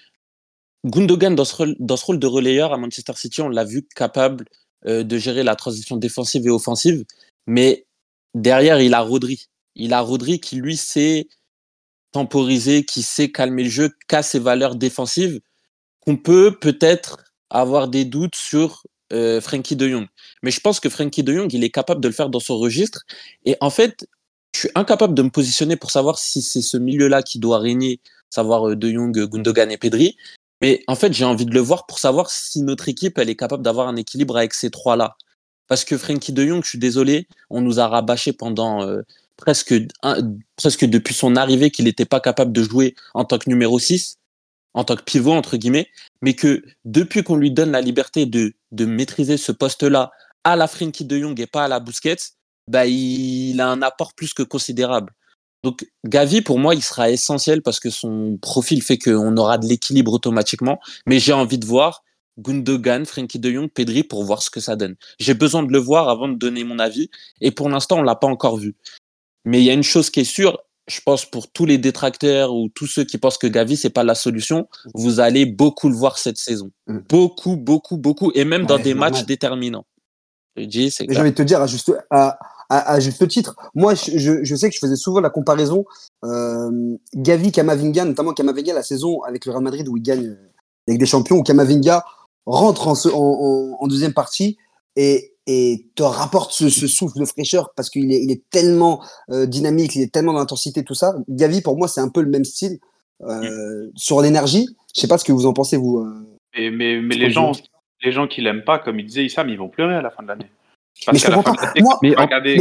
Gundogan, dans ce, rôle, de relayeur à Manchester City, on l'a vu capable de gérer la transition défensive et offensive. Mais derrière, il a Rodri. Il a Rodri qui, lui, sait temporiser, qui sait calmer le jeu, qui a ses valeurs défensives, qu'on peut peut-être avoir des doutes sur euh, Frankie de Jong. Mais je pense que Frankie de Jong, il est capable de le faire dans son registre. Et en fait, je suis incapable de me positionner pour savoir si c'est ce milieu-là qui doit régner, savoir euh, de Jong, Gundogan et Pedri. Mais en fait, j'ai envie de le voir pour savoir si notre équipe, elle est capable d'avoir un équilibre avec ces trois-là. Parce que Frankie de Jong, je suis désolé, on nous a rabâché pendant euh, presque, presque depuis son arrivée qu'il n'était pas capable de jouer en tant que numéro 6, en tant que pivot, entre guillemets, mais que depuis qu'on lui donne la liberté de, de maîtriser ce poste-là à la Frankie de Jong et pas à la Busquets, bah, il a un apport plus que considérable. Donc Gavi, pour moi, il sera essentiel parce que son profil fait qu'on aura de l'équilibre automatiquement, mais j'ai envie de voir Gundogan, Frankie de Jong, Pedri pour voir ce que ça donne. J'ai besoin de le voir avant de donner mon avis et pour l'instant, on l'a pas encore vu. Mais il y a une chose qui est sûre, je pense pour tous les détracteurs ou tous ceux qui pensent que Gavi c'est pas la solution, vous allez beaucoup le voir cette saison. Mm. Beaucoup, beaucoup, beaucoup et même dans des matchs déterminants. J'ai envie de te dire à juste, à, juste titre, moi je, je, sais que je faisais souvent la comparaison euh, Gavi, Kamavinga, notamment Kamavinga la saison avec le Real Madrid où il gagne euh, avec des champions, où Kamavinga rentre en, deuxième partie et, te rapporte ce, souffle de fraîcheur parce qu'il est, il est tellement euh, dynamique, il est tellement d'intensité, tout ça. Gavi, pour moi, c'est un peu le même style euh, sur l'énergie. Je sais pas ce que vous en pensez, vous. Mais, mais, les, gens, les gens qui l'aiment pas, comme il disait Issam, ils vont pleurer à la fin de l'année. Mais je comprends pas. Moi,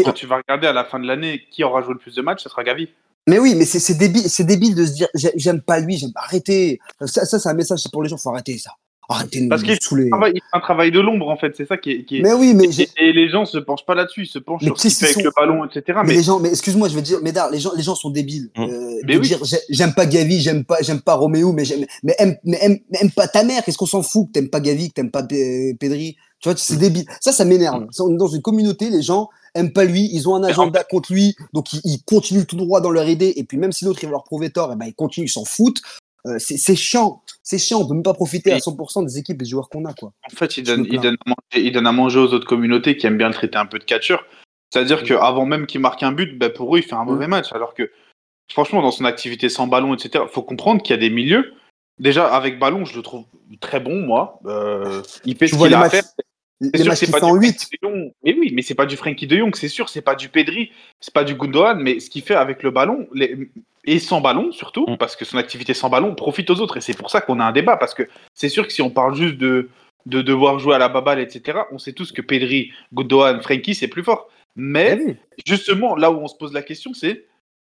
quand tu vas regarder à la fin de l'année qui aura joué le plus de matchs, ce sera Gavi. Mais oui, mais c'est débile, c'est débile de se dire j'aime pas lui, j'aime pas arrêter. Ça, ça c'est un message pour les gens, faut arrêter ça. Parce qu'il fait un travail de l'ombre, en fait, c'est ça qui est, qui Mais oui, mais. Et, les gens se penchent pas là-dessus, ils se penchent sur ce qu'il fait avec le ballon, etc. Mais, les gens, mais excuse-moi, je veux dire, Médard, les gens, les gens sont débiles. Mmh. Euh, de dire, j'aime pas Gavi, j'aime pas, j'aime pas Roméo, mais j'aime, mais aime, mais aime, pas ta mère, qu'est-ce qu'on s'en fout que t'aimes pas Gavi, que t'aimes pas Pedri? Tu vois, c'est mmh. débile. Ça, ça m'énerve. Mmh. On est dans une communauté, les gens aiment pas lui, ils ont un agenda contre lui, donc ils, continuent tout droit dans leur idée, et puis même si l'autre il va leur prouver tort, et eh ben ils continuent, ils s'en foutent. Euh, c'est chiant, c'est chiant, on peut même pas profiter à 100% des équipes, des joueurs qu'on a. Quoi. En fait, il donne, il, donne il donne, à manger aux autres communautés qui aiment bien le traiter un peu de catcheur. C'est-à-dire mm. qu'avant même qu'il marque un but, bah, pour eux, il fait un mm. mauvais match. Alors que, franchement, dans son activité sans ballon, etc., il faut comprendre qu'il y a des milieux. Déjà, avec ballon, je le trouve très bon, moi. Euh, il fait ce qu'il a à faire. Les matchs qui en 8. Mais oui, mais c'est pas du Frankie de Jong, c'est sûr, c'est pas du Pedri, c'est pas du Gundogan, mais ce qu'il fait avec le ballon, et sans ballon surtout, mm. parce que son activité sans ballon profite aux autres, et c'est pour ça qu'on a un débat, parce que c'est sûr que si on parle juste de, de devoir jouer à la baballe, etc., on sait tous que Pedri, Gundogan, Frankie, c'est plus fort. Mais eh justement, là où on se pose la question, c'est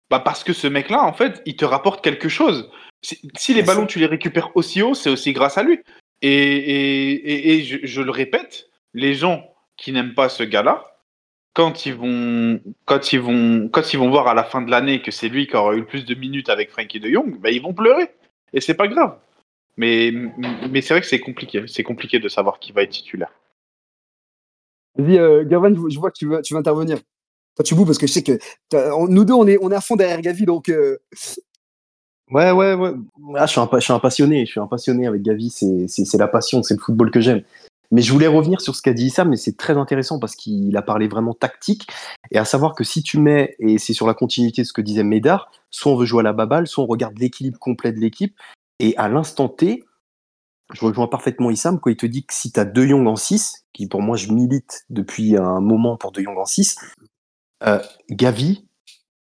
bah parce que ce mec-là, en fait, il te rapporte quelque chose. Si, les ballons, tu les récupères aussi haut, c'est aussi grâce à lui. Et, et, je, le répète, les gens qui n'aiment pas ce gars-là, quand ils vont, quand ils vont, quand ils vont voir à la fin de l'année que c'est lui qui aura eu le plus de minutes avec Frankie de Jong, bah, ils vont pleurer. Et c'est pas grave. Mais, mais c'est vrai que c'est compliqué. C'est compliqué de savoir qui va être titulaire. Vas-y, euh, je vois que tu veux, tu veux intervenir. Toi, tu boues parce que je sais que nous deux, on est, on est à fond derrière Gavi, donc. Euh, ouais, ouais, ouais. Ah, je, suis un, je suis un passionné. Je suis un passionné avec Gavi. C'est la passion, c'est le football que j'aime. Mais je voulais revenir sur ce qu'a dit Issa, mais c'est très intéressant parce qu'il a parlé vraiment tactique. Et à savoir que si tu mets, et c'est sur la continuité de ce que disait Médard, soit on veut jouer à la baballe, soit on regarde l'équilibre complet de l'équipe. Et à l'instant T, je rejoins parfaitement Issam quand il te dit que si tu as De Jong en 6, qui pour moi je milite depuis un moment pour De Jong en 6, euh, Gavi,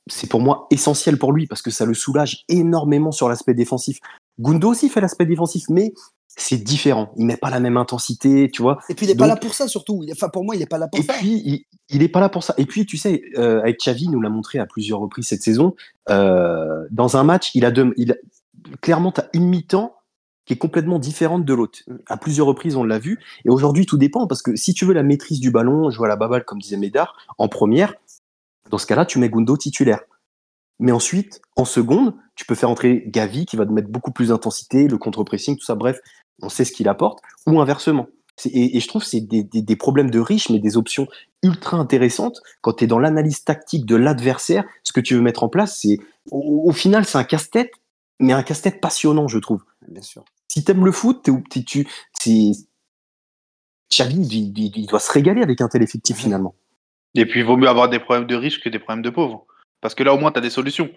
c'est pour moi essentiel pour lui parce que ça le soulage énormément sur l'aspect défensif. Gundo aussi fait l'aspect défensif, mais c'est différent. Il met pas la même intensité, tu vois. Et puis il est pas là pour ça surtout. Enfin pour moi il est pas là pour et ça. Et puis il, est pas là pour ça. Et puis tu sais, euh, avec Xavi, il nous l'a montré à plusieurs reprises cette saison. Euh, dans un match, il a, deux, il a clairement t'as une mi-temps qui est complètement différente de l'autre. À plusieurs reprises, on l'a vu. Et aujourd'hui, tout dépend parce que si tu veux la maîtrise du ballon, jouer à la baballe comme disait Médard en première, dans ce cas-là, tu mets Gundo titulaire. Mais ensuite, en seconde, tu peux faire entrer Gavi qui va te mettre beaucoup plus d'intensité, le contre-pressing, tout ça. Bref, on sait ce qu'il apporte, ou inversement. Et, je trouve que c'est des, problèmes de riches, mais des options ultra intéressantes. Quand tu es dans l'analyse tactique de l'adversaire, ce que tu veux mettre en place, c'est au, final, c'est un casse-tête, mais un casse-tête passionnant, je trouve. Bien sûr. Si t'aimes le foot, t'es, tu, Xavi, il, doit se régaler avec un tel effectif finalement. Et puis, il vaut mieux avoir des problèmes de riches que des problèmes de pauvres. Parce que là, au moins, tu as des solutions.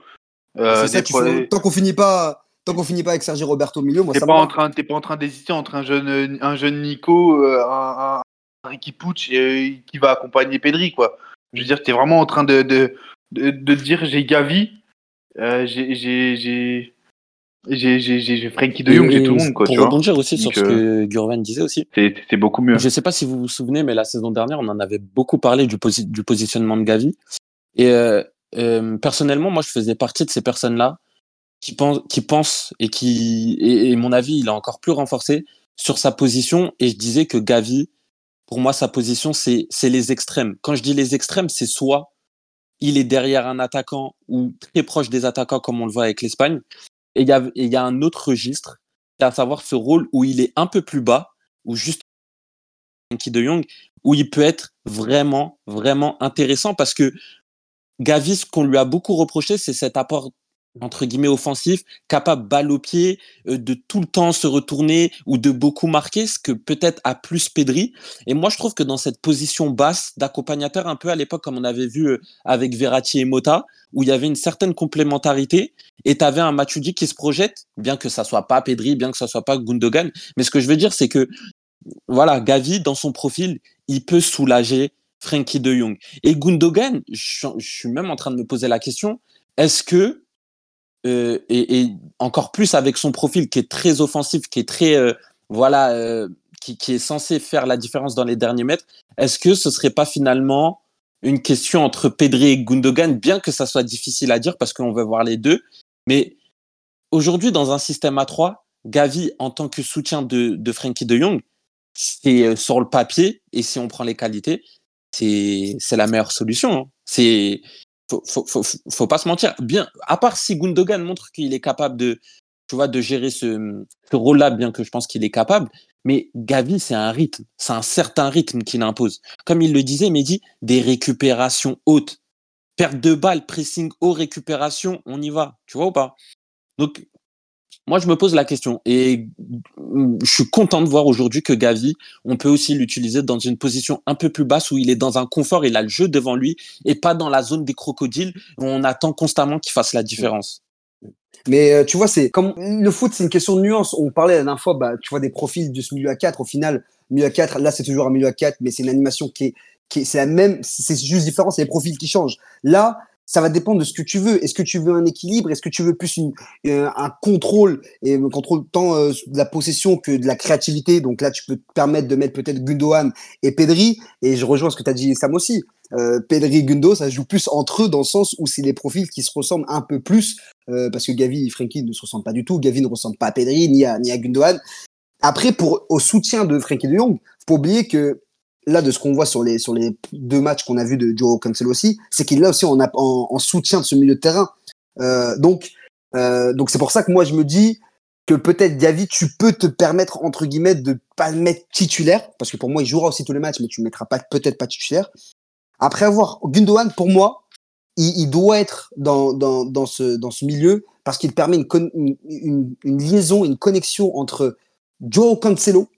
Euh, c'est ça, tant qu'on finit pas tant qu'on finit pas avec Sergi Roberto au milieu, moi, t'es pas, en train, pas en train d'hésiter entre un jeune, un jeune Nico, euh, un, un Ricky Pucci euh, qui va accompagner Pedri, quoi. Je veux dire, t'es vraiment en train de, de, de, dire j'ai Gavi, euh, j'ai j'ai j'ai Frankie de Jong, j'ai tout le monde. Quoi, pour rebondir aussi sur ce que Gurvan disait aussi. C'est beaucoup mieux. Je sais pas si vous vous souvenez, mais la saison dernière, on en avait beaucoup parlé du, du positionnement de Gavi. Et personnellement, moi, je faisais partie de ces personnes-là qui pense, qui pense et qui, et, mon avis, il a encore plus renforcé sur sa position. Et je disais que Gavi, pour moi, sa position, c'est, c'est les extrêmes. Quand je dis les extrêmes, c'est soit il est derrière un attaquant ou très proche des attaquants, comme on le voit avec l'Espagne. Et il y a, il y a un autre registre, à savoir ce rôle où il est un peu plus bas, ou juste qui de Jong, où il peut être vraiment, vraiment intéressant parce que Gavi, ce qu'on lui a beaucoup reproché, c'est cet apport entre guillemets offensif, capable balle au pied, euh, de tout le temps se retourner ou de beaucoup marquer, ce que peut-être a plus Pedri. Et moi, je trouve que dans cette position basse d'accompagnateur, un peu à l'époque comme on avait vu euh, avec Verratti et Mota, où il y avait une certaine complémentarité, et tu avais un Matuidi qui se projette, bien que ça soit pas Pedri, bien que ça soit pas Gundogan. Mais ce que je veux dire, c'est que voilà, Gavi, dans son profil, il peut soulager Frankie de Jong. Et Gundogan, je suis même en train de me poser la question, est-ce que euh, et, encore plus avec son profil qui est très offensif, qui est très euh, voilà, euh, qui, qui, est censé faire la différence dans les derniers mètres. Est-ce que ce serait pas finalement une question entre Pedri et Gundogan, bien que ça soit difficile à dire parce qu'on veut voir les deux, mais aujourd'hui dans un système à 3 Gavi en tant que soutien de, de Frankie de Jong, c'est sur le papier et si on prend les qualités, c'est la meilleure solution. Hein. C'est faut, pas se mentir. Bien, à part si Gundogan montre qu'il est capable de, tu vois, de gérer ce, ce rôle-là, bien que je pense qu'il est capable. Mais Gavi, c'est un rythme, c'est un certain rythme qu'il impose. Comme il le disait, dit des récupérations hautes. Perte de balle, pressing haut, récupération, on y va. Tu vois ou pas? Donc, moi, je me pose la question et je suis content de voir aujourd'hui que Gavi, on peut aussi l'utiliser dans une position un peu plus basse où il est dans un confort, il a le jeu devant lui et pas dans la zone des crocodiles où on attend constamment qu'il fasse la différence. Mais euh, tu vois, c'est comme le foot, c'est une question de nuance. On parlait la dernière fois, bah, tu vois, des profils de ce milieu à 4. Au final, milieu à 4, là, c'est toujours un milieu à 4, mais c'est une animation qui est, qui est, c'est la même, c'est juste différent, c'est les profils qui changent. Là, ça va dépendre de ce que tu veux. Est-ce que tu veux un équilibre? Est-ce que tu veux plus une, euh, un contrôle et contrôle tant euh, de la possession que de la créativité? Donc là, tu peux te permettre de mettre peut-être Gundogan et Pedri. Et je rejoins ce que tu as dit, Sam aussi. Euh, Pedri et Gundo, ça joue plus entre eux dans le sens où c'est des profils qui se ressemblent un peu plus euh, parce que Gavi et Frenkie ne se ressemblent pas du tout. Gavi ne ressemble pas à Pedri ni à, ni à Gundogan. Après, pour au soutien de Frenkie de Jong, faut oublier que là, de ce qu'on voit sur les, sur les deux matchs qu'on a vus de Joe Cancelo aussi, c'est qu'il là aussi en, en, en, soutien de ce milieu de terrain. Euh, donc, euh, donc c'est pour ça que moi, je me dis que peut-être, Gavi, tu peux te permettre, entre guillemets, de pas le mettre titulaire, parce que pour moi, il jouera aussi tous les matchs, mais tu ne mettras pas, peut-être pas titulaire. Après avoir Gundogan, pour moi, il, il doit être dans, dans, dans, ce, dans ce milieu parce qu'il permet une, une, une, liaison, une connexion entre Joe Cancelo,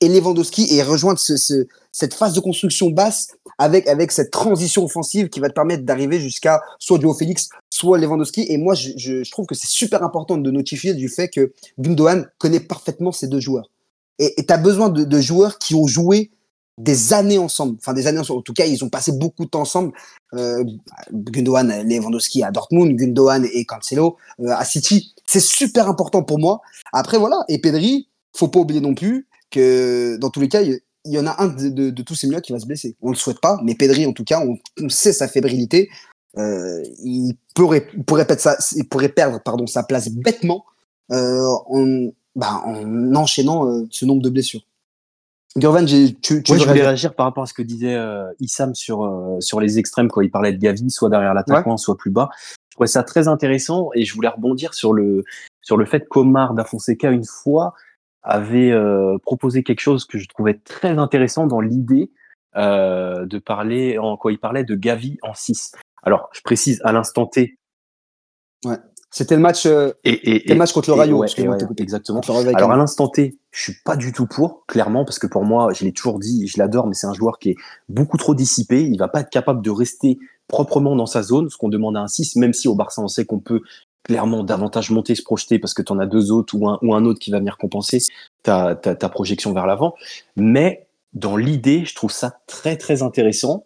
et Lewandowski et rejoindre ce, ce, cette phase de construction basse avec, avec cette transition offensive qui va te permettre d'arriver jusqu'à soit Joe Félix, soit Lewandowski. Et moi, je, je, trouve que c'est super important de notifier du fait que Gundogan connaît parfaitement ces deux joueurs. Et tu as besoin de, de, joueurs qui ont joué des années ensemble. Enfin, des années ensemble. En tout cas, ils ont passé beaucoup de temps ensemble. Euh, Gundogan, Lewandowski à Dortmund, Gundogan et Cancelo euh, à City. C'est super important pour moi. Après, voilà. Et Pedri, faut pas oublier non plus que dans tous les cas, il y, en a un de, tous ces milieux qui va se blesser. On le souhaite pas, mais Pedri, en tout cas, on, sait sa fébrilité. Euh, il, pourrait, pourrait perdre sa, il pourrait perdre pardon, sa place bêtement euh, en, bah, en enchaînant euh, ce nombre de blessures. Gurvan, tu, tu je voulais réagir par rapport à ce que disait euh, Issam sur, euh, sur les extrêmes quand il parlait de Gavi, soit derrière l'attaquant, soit plus bas. Je trouvais ça très intéressant et je voulais rebondir sur le, sur le fait qu'Omar da Fonseca, une fois, avait euh, proposé quelque chose que je trouvais très intéressant dans l'idée de parler, en quoi il parlait de Gavi en 6. Alors, je précise à l'instant T. Ouais. C'était le match, euh, et, le match contre le Rayo. exactement. Alors à l'instant T, je suis pas du tout pour, clairement, parce que pour moi, je l'ai toujours dit, je l'adore, mais c'est un joueur qui est beaucoup trop dissipé. Il va pas être capable de rester proprement dans sa zone, ce qu'on demande à un 6, même si au Barça, on sait qu'on peut clairement davantage monter, se projeter, parce que tu en as deux autres ou un, ou un autre qui va venir compenser ta, ta, projection vers l'avant. Mais dans l'idée, je trouve ça très très intéressant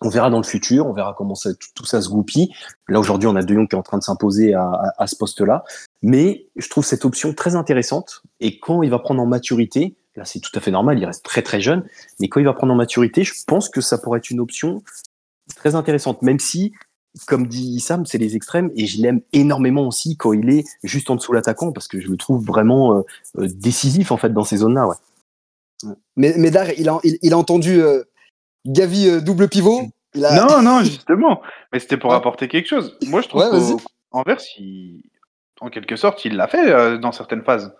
on verra dans le futur, on verra comment tout, ça se goupille. Là aujourd'hui, on a De Jong qui est en train de s'imposer à, à, ce poste-là, mais je trouve cette option très intéressante. Et quand il va prendre en maturité, là c'est tout à fait normal, il reste très très jeune, mais quand il va prendre en maturité, je pense que ça pourrait être une option très intéressante, même si, comme dit Sam, c'est les extrêmes, et je l'aime énormément aussi quand il est juste en dessous l'attaquant, parce que je le trouve vraiment euh, euh, décisif en fait dans ces zones-là. Ouais. Mais, mais Dar, il a, il, a entendu euh, Gavi euh, double pivot. Non, non, justement. Mais c'était pour apporter quelque chose. Moi, je trouve qu'Anvers, en quelque sorte, il l'a fait euh, dans certaines phases.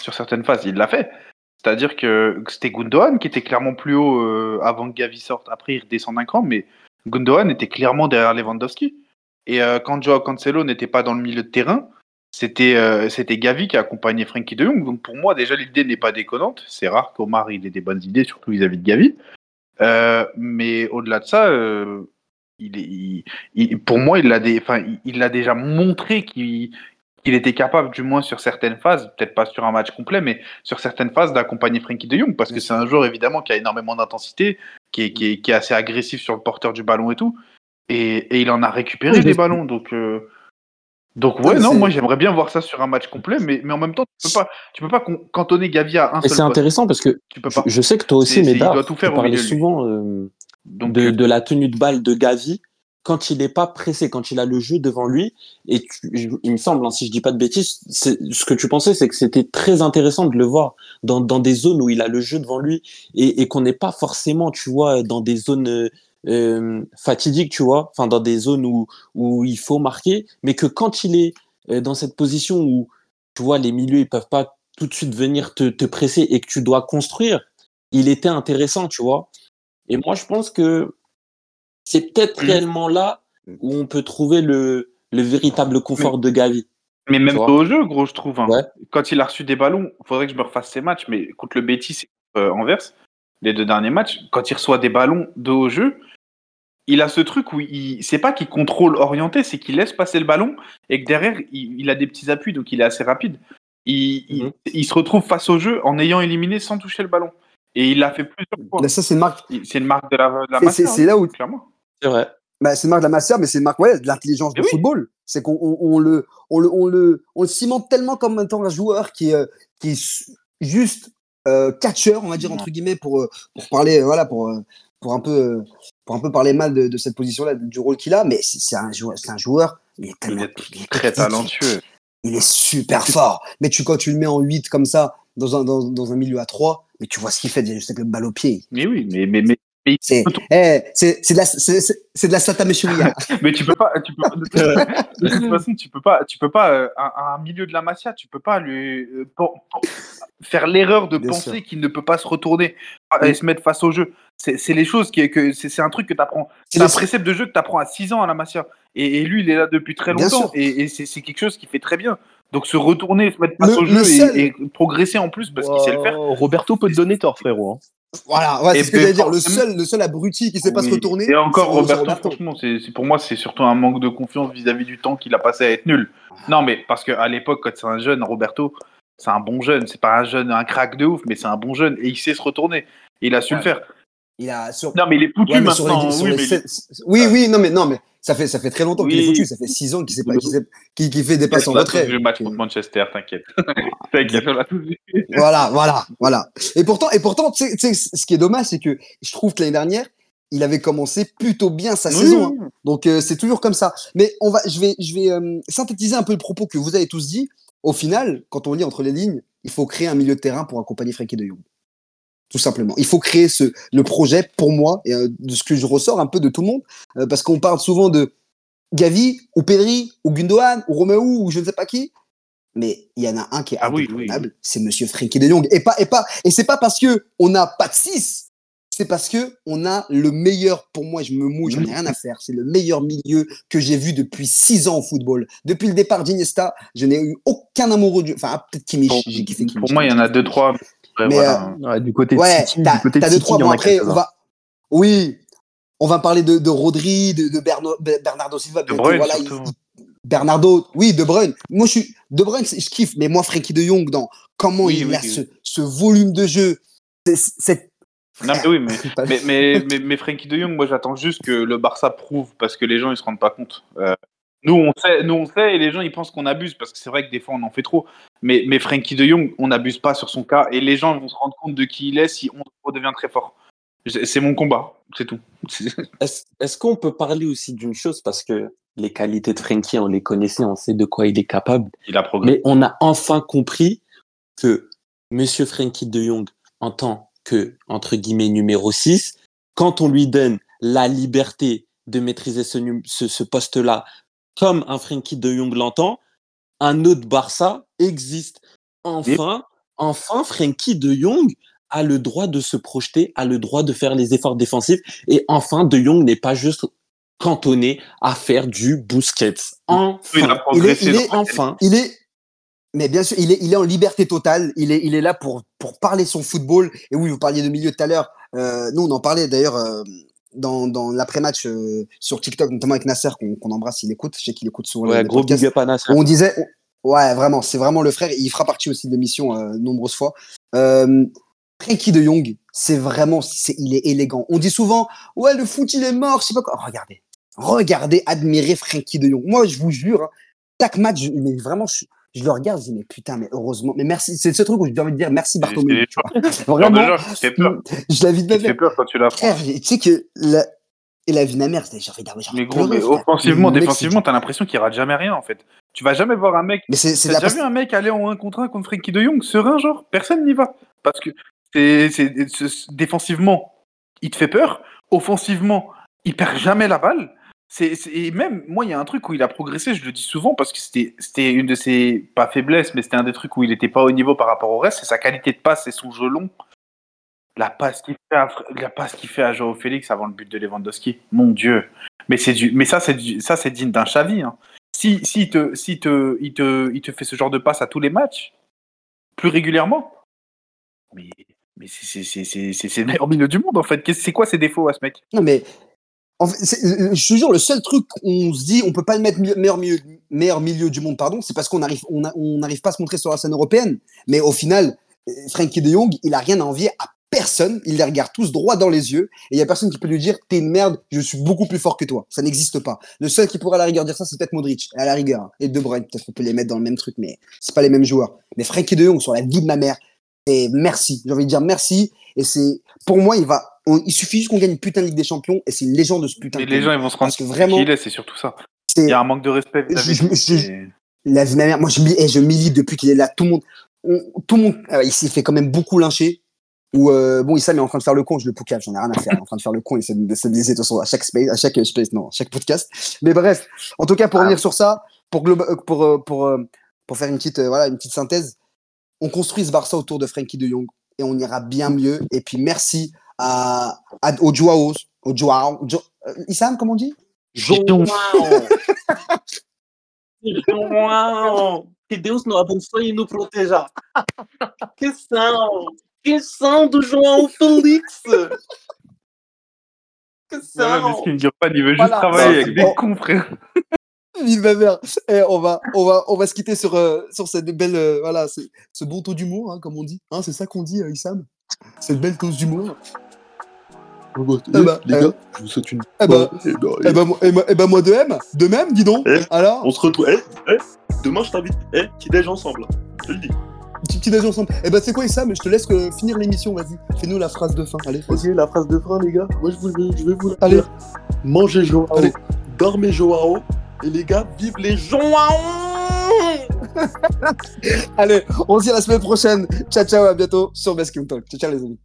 Sur certaines phases, il l'a fait. C'est-à-dire que c'était Gundogan qui était clairement plus haut euh, avant que Gavi sorte. Après, il redescend d'un cran, mais Gundogan était clairement derrière Lewandowski. Et quand Joao Cancelo n'était pas dans le milieu de terrain, c'était c'était Gavi qui accompagnait Frankie de Jong. Donc pour moi, déjà, l'idée n'est pas déconnante. C'est rare qu'Omar ait des bonnes idées, surtout vis-à-vis de Gavi. Euh, mais au-delà de ça, euh, il, il, pour moi, il l'a il, il a déjà montré qu'il était capable, du moins sur certaines phases, peut-être pas sur un match complet, mais sur certaines phases, d'accompagner Frankie de Jong, parce que c'est un joueur évidemment qui a énormément d'intensité, qui est, qui, est, qui est, assez agressif sur le porteur du ballon et tout. Et, et il en a récupéré des ballons, donc. Euh, donc ouais, non, moi j'aimerais bien voir ça sur un match complet, mais, mais en même temps, tu peux pas, tu peux pas cantonner Gavi à un seul. Et c'est intéressant parce que tu peux pas. Je, sais que toi aussi, Médard, tu parlais souvent euh, de, euh, de, la tenue de balle de Gavi quand il n'est pas pressé, quand il a le jeu devant lui. Et il me semble, hein, si je dis pas de bêtises, ce que tu pensais, c'est que c'était très intéressant de le voir dans, des zones où il a le jeu devant lui et, qu'on n'est pas forcément, tu vois, dans des zones euh, euh, fatidique, tu vois, enfin dans des zones où, où il faut marquer, mais que quand il est euh, dans cette position où, tu vois, les milieux, ils peuvent pas tout de suite venir te, te presser et que tu dois construire, il était intéressant, tu vois. Et moi, je pense que c'est peut-être mmh. réellement là où on peut trouver le, le véritable confort de Gavi. Mais même au jeu, gros, je trouve. Hein. Quand il a reçu des ballons, il faudrait que je me refasse ces matchs, mais contre le Betis et euh, Anvers, les deux derniers matchs, quand il reçoit des ballons de haut jeu, il a ce truc où il, c'est pas qu'il contrôle orienté, c'est qu'il laisse passer le ballon et que derrière, il, a des petits appuis, donc il est assez rapide. Il, mhm. se retrouve face au jeu en ayant éliminé sans toucher le ballon. Et il l'a fait plusieurs fois. ça, c'est une marque. C'est une marque de la, de la C'est là où. Clairement. C'est vrai. Bah, c'est une marque de la master, mais c'est une marque ouais, de l'intelligence du football. C'est qu'on on, le, on, le, on, le, on le cimente tellement comme étant un joueur qui, euh, qui est juste euh, catcheur, on va dire, entre guillemets, pour, euh, pour parler, voilà, pour, pour un peu pour un peu parler mal de, cette position-là, du rôle qu'il a, mais c'est un joueur, c'est un joueur, il est tellement, très talentueux. Il est super fort. Mais tu, quand tu le mets en 8 comme ça, dans un, dans, dans un milieu à 3, mais tu vois ce qu'il fait juste avec le balle au pied. Mais oui, mais, mais, mais c'est eh, de la c'est de la sata mais tu peux pas tu peux, de, toute façon tu peux pas tu peux pas euh, un, milieu de la Masia tu peux pas lui euh, faire l'erreur de penser qu'il ne peut pas se retourner et se mettre face au jeu. C'est les choses qui que c'est un truc que tu apprends. C'est un précepte de jeu que tu apprends à 6 ans à la Masia. Et, lui, il est là depuis très longtemps. Et, c'est quelque chose qui fait très bien. Donc se retourner, se mettre face au jeu et, progresser en plus parce qu'il sait le faire. Roberto peut te donner tort, frérot. Hein. Voilà, c'est ce que j'allais dire. Le seul, le seul abruti qui sait pas se retourner. Et encore, Roberto, franchement, c'est pour moi, c'est surtout un manque de confiance vis-à-vis du temps qu'il a passé à être nul. Non, mais parce qu'à l'époque, quand c'est un jeune, Roberto, c'est un bon jeune. C'est pas un jeune, un crack de ouf, mais c'est un bon jeune et il sait se retourner. il a su le faire. Il a Non, mais il est foutu maintenant. oui, oui, oui, non, mais non, mais Ça fait, ça fait très longtemps qu'il est foutu. Ça fait six ans qu'il qu qui, fait des passes en retrait. Le match contre Manchester, t'inquiète. t'inquiète, on l'a tout vu. Voilà, voilà, voilà. Et pourtant, et pourtant, tu sais, ce qui est dommage, c'est que je trouve que l'année dernière, il avait commencé plutôt bien sa saison. Hein. Donc euh, c'est toujours comme ça. Mais on va, je vais, je vais euh, synthétiser un peu le propos que vous avez tous dit. Au final, quand on lit entre les lignes, il faut créer un milieu de terrain pour accompagner Frankie de Jong. Tout simplement. Il faut créer ce, le projet pour moi, et euh, de ce que je ressors un peu de tout le monde, parce qu'on parle souvent de Gavi, ou Pedri, ou Gundogan, ou Romeo, ou je ne sais pas qui. Mais il y en a un qui est ah c'est Monsieur Frankie de Jong. Et pas, et pas, et c'est pas parce que on n'a pas de 6 c'est parce que on a le meilleur, pour moi, je me mouille, j'en ai rien à faire. C'est le meilleur milieu que j'ai vu depuis six ans au football. Depuis le départ d'Iniesta, je n'ai eu aucun amoureux du. Enfin, peut-être Kimmich, j'ai kiffé Pour moi, il y en a deux, trois. Mais euh, du côté de ouais, City, du côté de deux, trois. Bon, après, on va. Oui, on va parler de, de Rodri, de, de Bernardo Silva. De Bruyne, voilà, Bernardo, oui, De Bruyne. Moi, je suis De Bruyne, je kiffe, mais moi, Frankie De Jong, dans comment il a ce, ce volume de jeu, cette non, mais oui, mais, mais, mais, mais, Frankie de Jong, moi j'attends juste que le Barça prouve parce que les gens ils se rendent pas compte. Euh, nous on sait, nous on sait et les gens ils pensent qu'on abuse parce que c'est vrai que des fois on en fait trop. Mais, mais Frankie de Jong, on n'abuse pas sur son cas et les gens vont se rendre compte de qui il est si on redevient très fort. C'est mon combat, c'est tout. Est-ce qu'on peut parler aussi d'une chose parce que les qualités de Frankie, on les connaissait, on sait de quoi il est capable. Il a Mais on a enfin compris que Monsieur Frankie de Jong, en tant que, entre guillemets, numéro 6, quand on lui donne la liberté de maîtriser ce, ce, poste-là, comme un Frankie de Jong l'entend, un autre Barça existe. Enfin, enfin, Frankie de Jong a le droit de se projeter, a le droit de faire les efforts défensifs, et enfin, de Jong n'est pas juste cantonné à faire du Busquets. Enfin, il, est, enfin, il est, mais bien sûr, il est, il est en liberté totale. Il est, il est là pour, pour parler son football. Et oui, vous parliez de milieu tout à l'heure. Euh, nous, on en parlait d'ailleurs euh, dans, dans l'après-match euh, sur TikTok, notamment avec Nasser, qu'on embrasse, il écoute. Je sais qu'il écoute souvent ouais, gros big up à Nasser. On disait, ouais, vraiment, c'est vraiment le frère. Il fera partie aussi de l'émission euh, nombreuses fois. Euh, Frankie de Jong, c'est vraiment, il est élégant. On dit souvent, ouais, le foot, il est mort, je sais pas quoi. regardez, regardez, admirez Frankie de Jong. Moi, je vous jure, hein, chaque match, mais vraiment, je, je le regarde, je dis, mais putain, mais heureusement, mais merci, c'est ce truc où j'ai envie de dire merci Bartomeu. Vraiment, je peur. Je l'avais de fait peur quand tu l'as Tu sais que la, et la vie de ma mère, j'ai envie d'avoir. Mais gros, mais offensivement, défensivement, t'as l'impression qu'il rate jamais rien en fait. Tu vas jamais voir un mec. Mais c'est, t'as déjà vu un mec aller en 1 contre 1 contre Frankie de Jong, serein, genre, personne n'y va. Parce que c'est, défensivement, il te fait peur. Offensivement, il perd jamais la balle. C'est, et même, moi, il y a un truc où il a progressé, je le dis souvent, parce que c'était, une de ses, pas faiblesses, mais c'était un des trucs où il n'était pas au niveau par rapport au reste, c'est sa qualité de passe et son jeu long. La passe qu'il fait à, la passe qu'il fait à Joao Félix avant le but de Lewandowski, mon Dieu. Mais, du, mais ça, c'est digne d'un Xavi. Hein. Si, si, te, si te, il, te, il te fait ce genre de passe à tous les matchs, plus régulièrement, mais, mais c'est, le meilleur milieu du monde, en fait. C'est quoi ses défauts à ce mec? Non, mais en fait, euh, je te jure, le seul truc on se dit, on peut pas le mettre meilleur milieu, meilleur milieu du monde, pardon, c'est parce qu'on arrive, on n'arrive pas à se montrer sur la scène européenne. Mais au final, euh, Frankie de Jong, il a rien à envier à personne. Il les regarde tous droit dans les yeux et il y a personne qui peut lui dire, t'es une merde, je suis beaucoup plus fort que toi. Ça n'existe pas. Le seul qui pourrait à la rigueur dire ça, c'est peut-être Modric, à la rigueur. Et De Bruyne, peut-être qu'on peut les mettre dans le même truc, mais c'est pas les mêmes joueurs. Mais Frankie de Jong sur la vie de ma mère, et merci. J'ai envie de dire merci. Et c'est, pour moi, il va, il suffit juste qu'on gagne une putain de Ligue des Champions et c'est une légende de ce putain de les gens, ils vont se rendre compte vraiment, c'est surtout ça. Il y a un manque de respect. Je, je, la vie mère, moi, je, et je milite depuis qu'il est là. Tout le monde, tout le monde, euh, il s'est fait quand même beaucoup lyncher. Ou euh, bon, Issam est en train de faire le con, je le poucave, j'en ai rien à faire. Il est en train de faire le con, il essaie de se blesser de toute façon à chaque space, à chaque space, non, à chaque podcast. Mais bref, en tout cas, pour ah. revenir sur ça, pour, pour, pour, euh, pour, pour faire une petite, voilà, une petite synthèse, on construit ce Barça autour de Frankie de Jong et on ira bien mieux. Et puis merci à, à, au Joao, au Joao, jo, uh, Issam, comment on dit? Joao. Joao. Que Deus nos abençoe e nos proteja. Que são! Que são do João Félix! Que são! Non, mais ce pas, il veut juste voilà. travailler avec des cons, frère. Vive ma mère. Eh, on, va, on, va, on va se quitter sur, euh, sur cette belle, euh, voilà, ce bon taux d'humour, hein, comme on dit. Hein, c'est ça qu'on dit, euh, Issam? Cette belle dose d'humour. Eh bah, les eh. gars, je vous souhaite une. Eh bah, Eh bah, Eh ben, moi- ben, ben, moi de même, de même, dis donc. Eh, Alors, On se retrouve. Eh, eh, demain, je t'invite. Eh, petit déj ensemble. Je te le dis. petit petit déjeuner ensemble. Eh ben, c'est quoi Issa Mais je te laisse euh, finir l'émission, vas-y. Fais-nous la phrase de fin, allez. Ok, la phrase de fin, les gars. Moi, je, vous, je vais vous Allez. dire. Mangez Joao. Allez. Dormez Joao. Et les gars, vive les Joao Allez, on se dit à la semaine prochaine. Ciao, ciao, à bientôt sur Best Talk. Ciao, ciao, les amis.